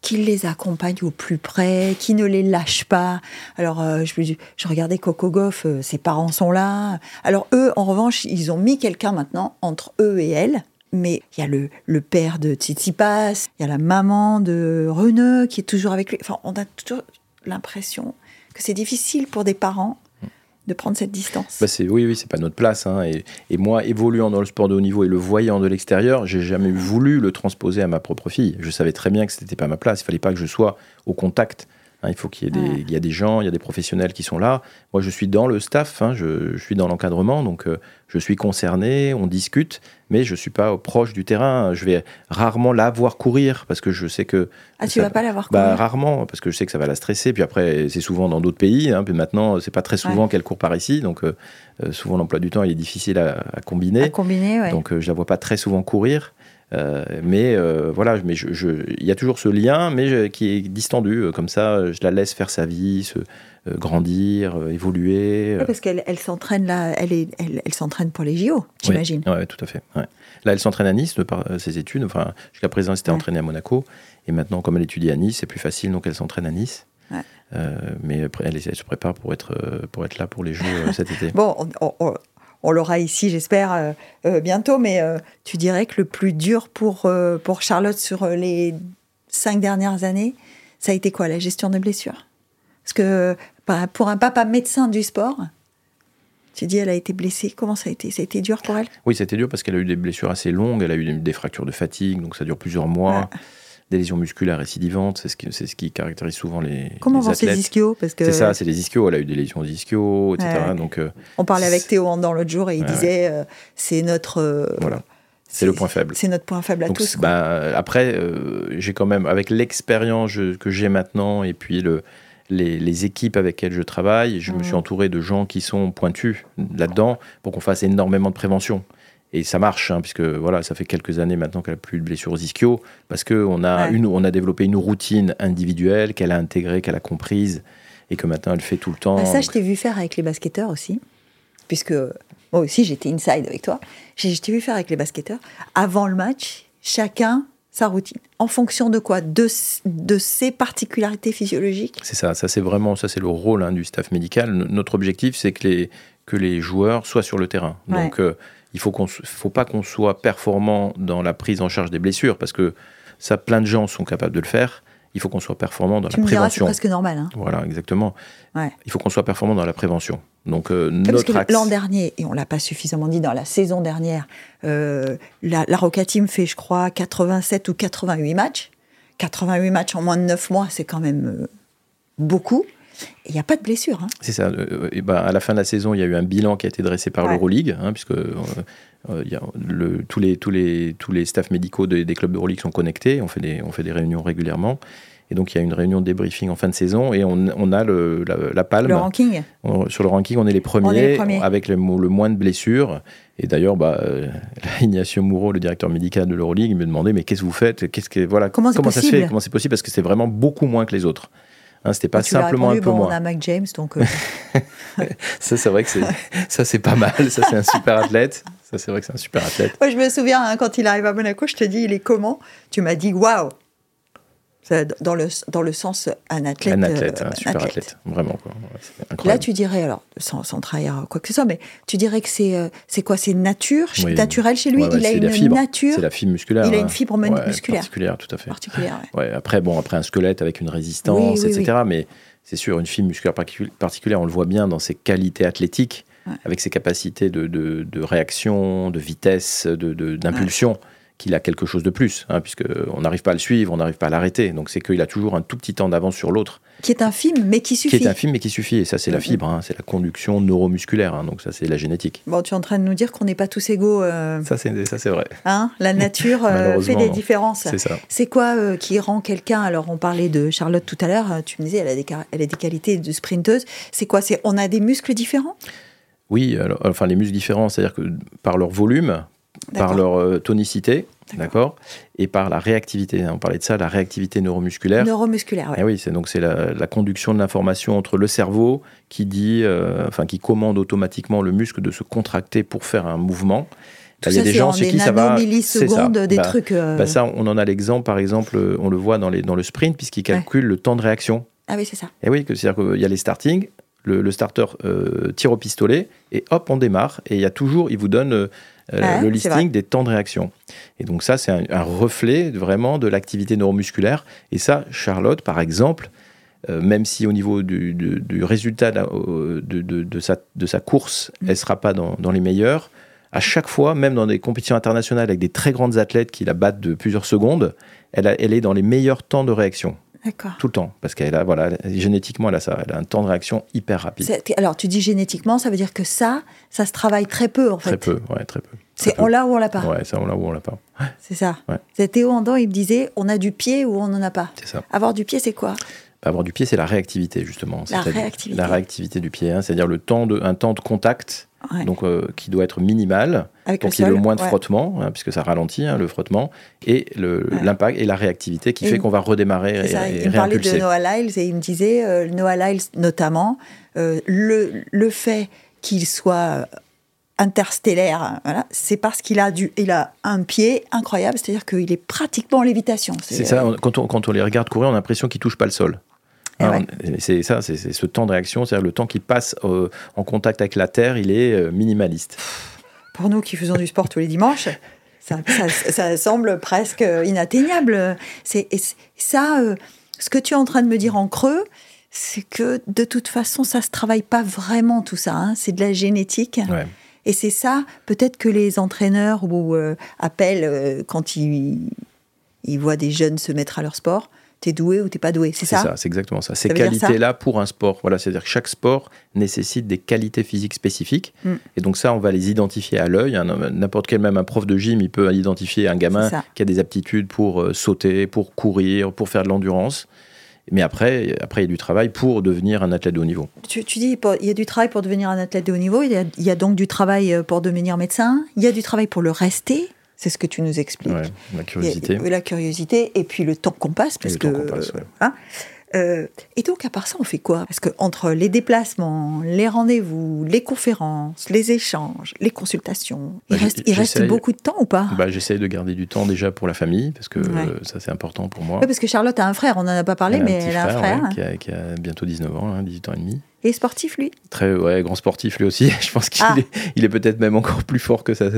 qui les accompagnent au plus près, qui ne les lâchent pas. Alors euh, je, je regardais Coco Goff, euh, ses parents sont là. Alors eux, en revanche, ils ont mis quelqu'un maintenant entre eux et elle. Mais il y a le, le père de Tsitsipas, il y a la maman de Reneux qui est toujours avec lui. Enfin, on a toujours l'impression que c'est difficile pour des parents de prendre cette distance. Bah, c'est, oui, oui, c'est pas notre place. hein. Et, moi, évoluant dans le sport de haut niveau et le voyant de l'extérieur, j'ai jamais voulu le transposer à ma propre fille. Je savais très bien que c'était pas ma place. Il fallait pas que je sois au contact. Hein. il faut qu'il y ait des, Ouais. il y a des gens, il y a des professionnels qui sont là. Moi, je suis dans le staff, hein, je, je suis dans l'encadrement, donc euh, je suis concerné, on discute, mais je suis pas proche du terrain. Je vais rarement la voir courir parce que je sais que ah, tu ça- vas pas l'avoir bah, courir rarement, parce que je sais que ça va la stresser. Puis après, c'est souvent dans d'autres pays. Hein, puis maintenant, c'est pas très souvent qu'elle court par ici. Donc, euh, euh, souvent, l'emploi du temps, il est difficile à, à combiner. à combiner, ouais. Donc, euh, je la vois pas très souvent courir. Euh, mais euh, voilà, mais je, je- il y a toujours ce lien, mais je- qui est distendu. euh, Comme ça, je la laisse faire sa vie, se grandir, évoluer. Parce qu'elle elle s'entraîne là, elle, est, elle, elle s'entraîne pour les JO, j'imagine. Oui, ouais, tout à fait. ouais. Là, elle s'entraîne à Nice de par ses études. Enfin, jusqu'à présent, elle s'était Ouais. entraînée à Monaco. Et maintenant, comme elle étudie à Nice, c'est plus facile, donc elle s'entraîne à Nice. Ouais. Euh, mais elle, elle se prépare pour être, pour être là pour les Jeux cet été. Bon, on, on- on- l'aura ici, j'espère, euh, euh, bientôt, mais euh, tu dirais que le plus dur pour, pour Charlotte sur les cinq dernières années, ça a été quoi La gestion des blessures? Parce que bah, pour un papa médecin du sport, tu dis elle a été blessée, comment ça a été? Ça a été dur pour elle? Oui, c'était dur parce qu'elle a eu des blessures assez longues. Elle a eu des, des fractures de fatigue, donc ça dure plusieurs mois. Des lésions musculaires récidivantes, c'est ce qui, c'est ce qui caractérise souvent les, Comment les vont ces ischios Parce que C'est ça, c'est les ischios. Elle a eu des lésions d'ischios, etc. Ouais. Donc euh, on parlait avec Théo Andant l'autre jour et il Ouais, disait euh, c'est notre euh, voilà, c'est le point faible. C'est notre point faible à Donc, tous. bah, après, j'ai quand même, avec l'expérience que j'ai maintenant et puis le, les, les équipes avec lesquelles je travaille, je me suis entouré de gens qui sont pointus là-dedans pour qu'on fasse énormément de prévention. Et ça marche, hein, puisque voilà, ça fait quelques années maintenant qu'elle n'a plus de blessures aux ischios, parce qu'on a, Ouais. une- on a développé une routine individuelle qu'elle a intégrée, qu'elle a comprise, et que maintenant elle fait tout le temps. Bah, ça, je t'ai vu faire avec les basketteurs aussi, puisque moi aussi j'étais inside avec toi. Je t'ai vu faire avec les basketteurs. Avant le match, chacun sa routine. En fonction de quoi? De, de ses particularités physiologiques? C'est ça, ça c'est vraiment ça c'est le rôle hein, du staff médical. N- Notre objectif c'est que les que les joueurs soient sur le terrain. Ouais. Donc euh, il faut qu'on faut pas qu'on soit performant dans la prise en charge des blessures parce que ça plein de gens sont capables de le faire. Il faut qu'on soit performant dans tu la me diras, c'est prévention. presque normal. hein. Voilà, exactement. Ouais. Il faut qu'on soit performant dans la prévention. Donc euh, Parce notre que axe l'an dernier, et on l'a pas suffisamment dit dans la saison dernière, euh, la, la Roca Team fait, je crois, 87 ou 88 matchs. 88 matchs en moins de 9 mois, c'est quand même euh, beaucoup. Il n'y a pas de blessure. hein. C'est ça. euh, et ben, à la fin de la saison, il y a eu un bilan qui a été dressé par Ouais. l'Euroleague, hein, puisque euh, euh, il y a le- tous, les, tous, les, tous les staffs médicaux des, des clubs d'Euroleague sont connectés. On fait, des, on fait des réunions régulièrement. Et donc, il y a une réunion de débriefing en fin de saison et on, on a le, la, la palme. Le ranking. On- sur le ranking, on est les premiers, On est les premiers. avec le, mo- le moins de blessures. Et d'ailleurs, bah, euh, (laughs) Ignacio Mouro, le directeur médical de l'Euroleague, il me demandait mais qu'est-ce que vous faites? Qu'est-ce que voilà Comment ça se possible? Fait Comment c'est possible? Parce que c'est vraiment beaucoup moins que les autres. Hein, C'était pas as simplement répondu, un peu bon, moins. On a Mac James, donc euh, (laughs) Ça, c'est vrai que c'est, ça, c'est pas mal. Ça, c'est un super athlète. Ça, c'est vrai que c'est un super athlète. Moi, je me souviens, hein, quand il arrive à Monaco, je te dis, il est comment? Tu m'as dit, waouh Dans le, dans le sens, un athlète. un athlète, euh, un super athlète. Vraiment, quoi. Là, tu dirais, alors, sans, sans trahir quoi que ce soit, mais tu dirais que c'est euh, c'est quoi? C'est nature, Oui. naturel chez lui? Ouais, ouais, Il a c'est une la fibre. nature C'est la fibre musculaire. Il a une fibre Ouais, musculaire. Particulière, tout à fait. particulière. après, bon, après un squelette avec une résistance, Oui, oui, etc. Mais c'est sûr, une fibre musculaire particu- particulière, on le voit bien dans ses qualités athlétiques, avec ses capacités de, de- de réaction, de vitesse, de- d'impulsion, qu'il a quelque chose de plus, hein, puisque on n'arrive pas à le suivre, on n'arrive pas à l'arrêter. Donc c'est qu'il a toujours un tout petit temps d'avance sur l'autre, Qui est un film, mais qui qui suffit. est un film mais qui suffit. Et ça, c'est la fibre, hein, c'est la conduction neuromusculaire. hein, donc ça, c'est la génétique. Bon, tu es en train de nous dire qu'on n'est pas tous égaux. euh, Ça, c'est ça, c'est vrai. hein La (laughs) nature euh, fait des non. différences. C'est ça. C'est quoi euh, qui rend quelqu'un Alors, on parlait de Charlotte tout à l'heure. euh, Tu me disais, elle a des, elle a des qualités de sprinteuse. C'est quoi C'est on a des muscles différents? Oui, alors, enfin les muscles différents, c'est-à-dire que par leur volume, par leur euh, tonicité, D'accord. et par la réactivité. On parlait de ça, la réactivité neuromusculaire. Neuromusculaires, ouais. Eh oui, c'est donc c'est la, la conduction de l'information entre le cerveau qui dit, euh, enfin qui commande automatiquement le muscle de se contracter pour faire un mouvement. Tout il y a ça, des gens en chez qui ça va. c'est ça. des Bah, trucs. euh, bah, ça, on en a l'exemple, par exemple, euh, on le voit dans, les, dans le sprint, puisqu'il calcule le temps de réaction. Ah oui, c'est ça. Et oui, que- c'est-à-dire qu'il y a les starting, le, le starter euh, tire au pistolet, et hop, on démarre. Et il y a toujours, il vous donne euh, le listing des temps de réaction. Et donc ça, c'est un, un reflet vraiment de l'activité neuromusculaire. Et ça, Charlotte, par exemple, euh, même si au niveau du, du- du résultat de, la- de- de- de sa, de sa course, Mm. elle ne sera pas dans, dans les meilleurs, à chaque fois, même dans des compétitions internationales avec des très grandes athlètes qui la battent de plusieurs secondes, elle, a- elle est dans les meilleurs temps de réaction. Tout le temps. Parce qu'elle a, voilà, génétiquement, elle a ça, elle a un temps de réaction hyper rapide. Alors, tu dis génétiquement, ça veut dire que ça, ça se travaille très peu, en Très fait. peu, ouais, très peu. C'est Très on l'a ou on l'a pas. Ouais, ça, on l'a ou on l'a pas. (gasps) C'est ça. Ouais. Théo Andon, il me disait, on a du pied ou on n'en a pas. C'est ça. Avoir du pied, c'est quoi? Avoir du pied, c'est la réactivité, justement. La réactivité. La réactivité du pied, hein, c'est-à-dire le temps de, un temps de contact Ouais. donc euh, qui doit être minimal, Avec pour qu'il y ait le moins de ouais. frottement, hein, puisque ça ralentit hein, le frottement, et Ouais. l'impact et la réactivité qui Et fait qu'on va redémarrer et, ça, et il me parlait de. Noah Lyles et il me disait, euh, Noah Lyles notamment, euh, le, le fait qu'il soit interstellaire, hein, voilà, c'est parce qu'il a, du, il a un pied incroyable, c'est-à-dire qu'il est pratiquement en lévitation. C'est ça, on- quand on, quand on les regarde courir, on a l'impression qu'ils touchent pas le sol. Eh Hein, ouais. C'est ça, c'est ce temps de réaction, c'est-à-dire le temps qui passe euh, en contact avec la terre, il est euh, minimaliste. Pour nous qui faisons du sport tous les dimanches, ça, ça- ça semble presque inatteignable. C'est, ça, euh, ce que tu es en train de me dire en creux, c'est que de toute façon, ça se travaille pas vraiment tout ça. hein. C'est de la génétique. Ouais. Et c'est ça, peut-être que les entraîneurs ou appellent quand ils, ils voient des jeunes se mettre à leur sport. T'es doué ou t'es pas doué, c'est C'est ça, ça, c'est exactement ça. Ces qualités-là pour un sport, voilà, c'est-à-dire que chaque sport nécessite des qualités physiques spécifiques. Mm. Et donc ça, on va les identifier à l'œil. N'importe quel, même un prof de gym, il peut identifier un gamin qui a des aptitudes pour euh, sauter, pour courir, pour faire de l'endurance. Mais après, après, il y a du travail pour devenir un athlète de haut niveau. Tu, tu dis, il y a du travail pour devenir un athlète de haut niveau, il y a, il y a donc du travail euh, pour devenir médecin, il y a du travail pour le rester, c'est ce que tu nous expliques. Ouais, la curiosité. la curiosité et puis le temps qu'on passe. Parce le que, temps qu'on passe, ouais. hein. Euh, et donc, à part ça, on fait quoi? Parce que entre les déplacements, les rendez-vous, les conférences, les échanges, les consultations, Bah, il, reste, il reste beaucoup de temps ou pas? Bah, J'essaye de garder du temps déjà pour la famille, parce que Ouais. euh, ça c'est important pour moi. Ouais, Parce que Charlotte a un frère, on n'en a pas parlé, Elle a un mais elle a un frère. ouais, qui, a, qui a bientôt 19 ans, hein, 18 ans et demi. Et sportif, lui? Très ouais, grand sportif lui aussi. (laughs) Je pense qu'il Ah. est, il est peut-être même encore plus fort que sa,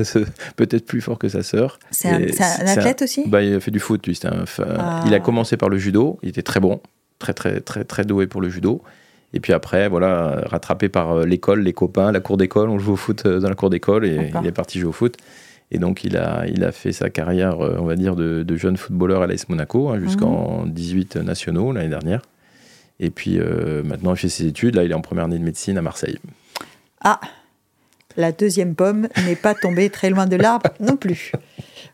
peut-être plus fort que sa sœur. C'est un, athlète aussi? Bah, il a fait du foot, lui. un Ah. Il a commencé par le judo. Il était très bon, très très très très doué pour le judo. Et puis après, voilà, rattrapé par euh, l'école, les copains, la cour d'école. On joue au foot euh, dans la cour d'école et il est parti jouer au foot. Et donc, il a, il a fait sa carrière, euh, on va dire, de, de jeune footballeur à l'AS Monaco hein, jusqu'en 18 nationaux l'année dernière. Et puis euh, maintenant, il fait ses études. Là, il est en première année de médecine à Marseille. Ah, la deuxième pomme n'est pas tombée très loin de l'arbre (laughs) non plus.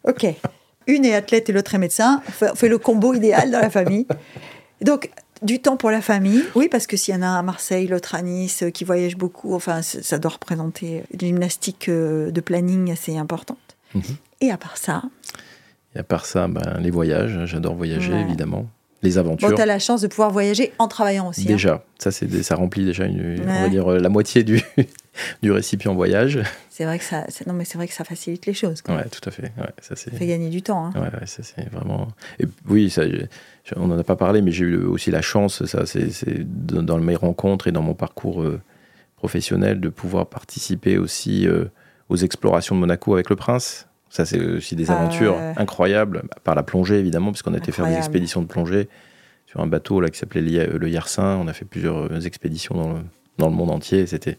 Ok. Une est athlète et l'autre est médecin. On fait, on fait le combo idéal dans la famille. Donc, du temps pour la famille. Oui, parce que s'il y en a un à Marseille, l'autre à Nice, euh, qui voyage beaucoup, enfin, ça doit représenter une gymnastique euh, de planning assez importante. Mhm. Et à part ça, Et à part ça, ben, les voyages. hein, J'adore voyager, Ouais. évidemment. Les bon, aventures. tu as la chance de pouvoir voyager en travaillant aussi. hein. Déjà, ça, c'est ça remplit déjà une, on va dire, euh, la moitié du, du récipient voyage. C'est vrai que ça, non mais c'est vrai que ça facilite les choses. quoi. Ouais, tout à fait. Ouais, ça, c'est, fait gagner du temps. hein. ouais, ouais, ça, c'est vraiment. Et oui, ça, on n'en a pas parlé, mais j'ai eu aussi la chance, ça, c'est, dans mes rencontres et dans mon parcours euh, professionnel, de pouvoir participer aussi euh, aux explorations de Monaco avec le prince. Ça, c'est aussi des Ah, aventures incroyables, par la plongée évidemment, puisqu'on a été faire des expéditions de plongée sur un bateau là, qui s'appelait l'I- le Yersin. On a fait plusieurs euh, expéditions dans le, dans le monde entier. C'était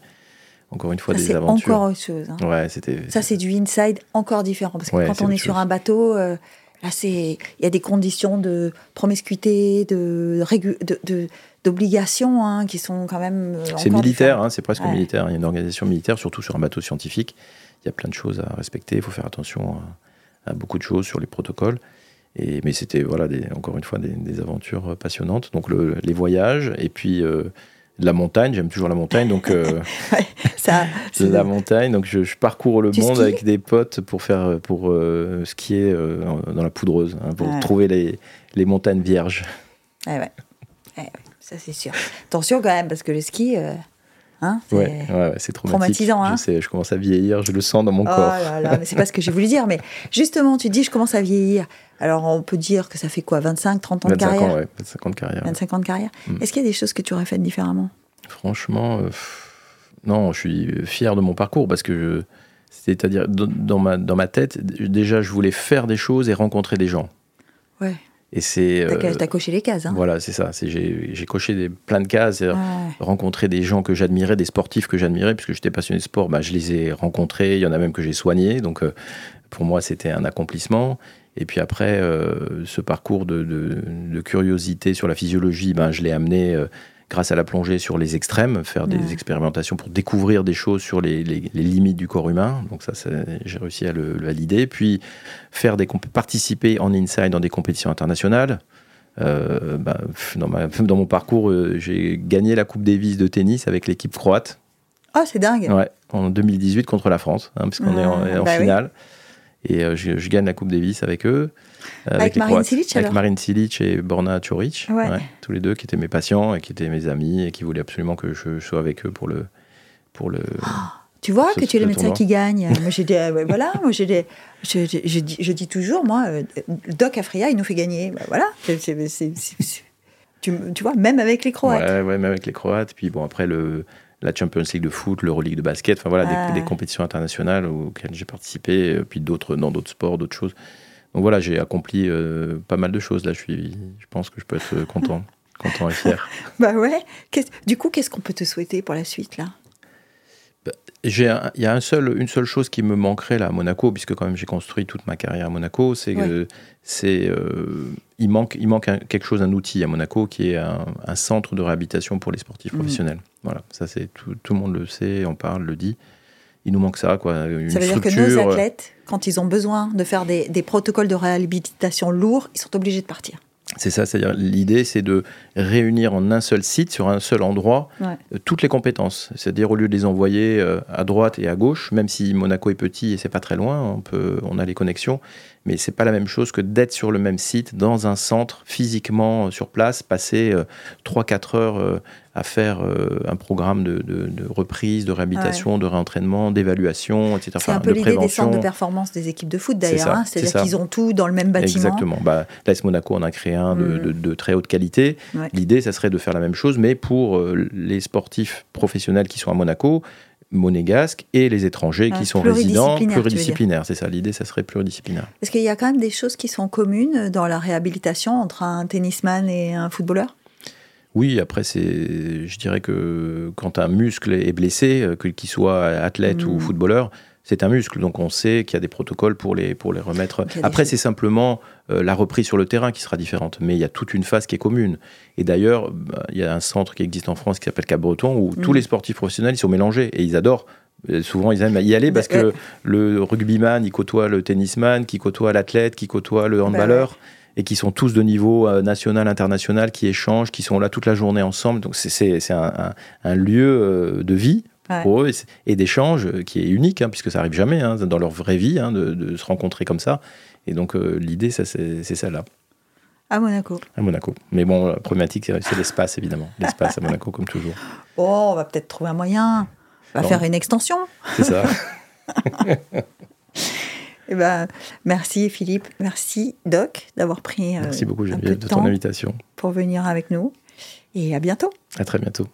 encore une fois Ça, des c'est aventures. encore autre chose. hein. Ouais, c'était. Ça, c'est du inside encore différent. Parce que Ouais, quand on est sur chose. un bateau, euh, là, c'est il y a des conditions de promiscuité, de de- de- d'obligation hein, qui sont quand même. euh, C'est militaire, hein, c'est presque Ouais. militaire. Il y a une organisation militaire, surtout sur un bateau scientifique. Il y a plein de choses à respecter. Il faut faire attention à, à beaucoup de choses sur les protocoles. Et, mais c'était, voilà, des- encore une fois, des, des aventures euh, passionnantes. Donc le- les voyages et puis euh, la montagne. J'aime toujours la montagne. Donc euh, (laughs) Ça, (laughs) la montagne. Donc je, je parcours le Tu monde skis avec des potes pour faire pour euh, skier euh, dans la poudreuse, hein, pour Ouais. trouver les, les montagnes vierges. Ouais. Ouais, ouais, ça c'est sûr. Attention quand même, parce que le ski, euh, hein, c'est- Ouais, ouais, c'est traumatisant, hein. Je sais, je commence à vieillir. Je le sens dans mon Oh corps. là là, mais c'est pas ce que j'ai voulu dire. Mais justement, tu dis, je commence à vieillir. Alors, on peut dire que ça fait quoi 25, 30 ans de 25 carrière ans, ouais, 25 ans de carrière. 25 ans de carrière. Est-ce qu'il y a des choses que tu aurais faites différemment? Franchement, euh, non, je suis fier de mon parcours parce que je- c'est-à-dire dans ma dans ma tête, déjà je voulais faire des choses et rencontrer des gens. Ouais. Et c'est T'as euh, t'as coché les cases. Hein voilà, c'est ça. C'est j'ai j'ai coché des, plein de cases. Ouais. rencontrer des gens que j'admirais, des sportifs que j'admirais, puisque j'étais passionné de sport, bah, je les ai rencontrés, il y en a même que j'ai soignés, donc euh, pour moi c'était un accomplissement. Et puis après, euh, ce parcours de, de- de curiosité sur la physiologie, ben, je l'ai amené euh, grâce à la plongée sur les extrêmes, faire des expérimentations pour découvrir des choses sur les, les- les limites du corps humain. Donc ça, j'ai réussi à le, le valider. Puis faire des participer en inside dans des compétitions internationales. Euh, bah, dans, ma- (laughs) dans mon parcours, euh, j'ai gagné la Coupe Davis de tennis avec l'équipe croate. Oh, c'est dingue. Ouais, en 2018 contre la France, hein, puisqu'on est en, bah finale. Et je, je, gagne la Coupe Davis avec eux. Avec, Marine Silic Avec Marine Silic et Borna Turic, tous les deux qui étaient mes patients et qui étaient mes amis et qui voulaient absolument que je, sois avec eux pour le. Pour le oh, tu vois que tu es le médecin qui gagne. (laughs) moi, j'ai dit, voilà, moi, j'ai des, je, je, je, dis, je, dis, toujours, moi, Doc Afria, il nous fait gagner. Ben, voilà. c'est tu, tu, vois, même avec les Croates. Ouais, ouais, même avec les Croates. Puis bon, après, le, la Champions League de foot, l'Euroleague de basket, enfin voilà, des, ah. des, compétitions internationales auxquelles j'ai participé, puis d'autres dans d'autres sports, d'autres choses. Donc voilà, j'ai accompli euh, pas mal de choses. Là, je, suis, je pense que je peux être content, (laughs) content et fier. bah ouais. Du coup, qu'est-ce qu'on peut te souhaiter pour la suite là? Bah, il y a un seul, une seule chose qui me manquerait là à Monaco, puisque quand même j'ai construit toute ma carrière à Monaco, c'est que c'est euh, il manque, il manque quelque chose, un outil à Monaco qui est un, centre de réhabilitation pour les sportifs mmh. professionnels. Voilà, ça c'est tout, tout, le monde le sait, on parle, le dit il nous manque ça, quoi. Une ça veut dire que nos euh, athlètes, quand ils ont besoin de faire des, des, protocoles de réhabilitation lourds, ils sont obligés de partir. C'est ça, c'est-à-dire l'idée, c'est de réunir en un seul site, sur un seul endroit, euh, toutes les compétences. C'est-à-dire au lieu de les envoyer euh, à droite et à gauche, même si Monaco est petit et c'est pas très loin, on peut, on a les connexions, mais c'est pas la même chose que d'être sur le même site, dans un centre, physiquement sur place, passer 3-4 heures à faire euh, un programme de, reprise, de réhabilitation, de réentraînement, d'évaluation, etc. C'est un peu l'idée des centres de performance des équipes de foot d'ailleurs. Hein. C'est-à-dire qu'ils ont tout dans le même bâtiment. Exactement. Bah, L'AS Monaco en a créé un de, mm. très haute qualité? L'idée, ça serait de faire la même chose, mais pour euh, les sportifs professionnels qui sont à Monaco, monégasques et les étrangers qui sont résidents pluridisciplinaires. C'est ça, l'idée, ça serait pluridisciplinaire. Est-ce qu'il y a quand même des choses qui sont communes dans la réhabilitation entre un tennisman et un footballeur? Oui, après, c'est, je dirais que quand un muscle est blessé, euh, qu'il soit athlète ou hmm. footballeur, c'est un muscle. Donc on sait qu'il y a des protocoles pour les, pour les remettre. Après, c'est simplement euh, la reprise sur le terrain qui sera différente. Mais il y a toute une phase qui est commune. Et d'ailleurs, bah, il y a un centre qui existe en France qui s'appelle Cap-Breton où tous hmm. les sportifs professionnels ils sont mélangés et ils adorent. Euh, souvent, ils aiment y aller parce que le rugbyman, il côtoie le tennisman, qui côtoie l'athlète, qui côtoit le bah handballeur et qui sont tous de niveau euh, national, international, qui échangent, qui sont là toute la journée ensemble. Donc c'est un, un, lieu euh, de vie pour eux et, d'échange euh, qui est unique, hein, puisque ça arrive jamais hein, dans leur vraie vie hein, de, se rencontrer comme ça. Et donc l'idée, c'est celle-là. À Monaco. À Monaco. Mais bon, la problématique, c'est l'espace, évidemment. L'espace à Monaco, comme toujours. Oh, on va peut-être trouver un moyen. On va faire une extension. C'est ça. (laughs) Eh ben, merci Philippe, merci Doc d'avoir pris merci beaucoup, Geneviève, de ton invitation. Pour venir avec nous. Et à bientôt. À très bientôt.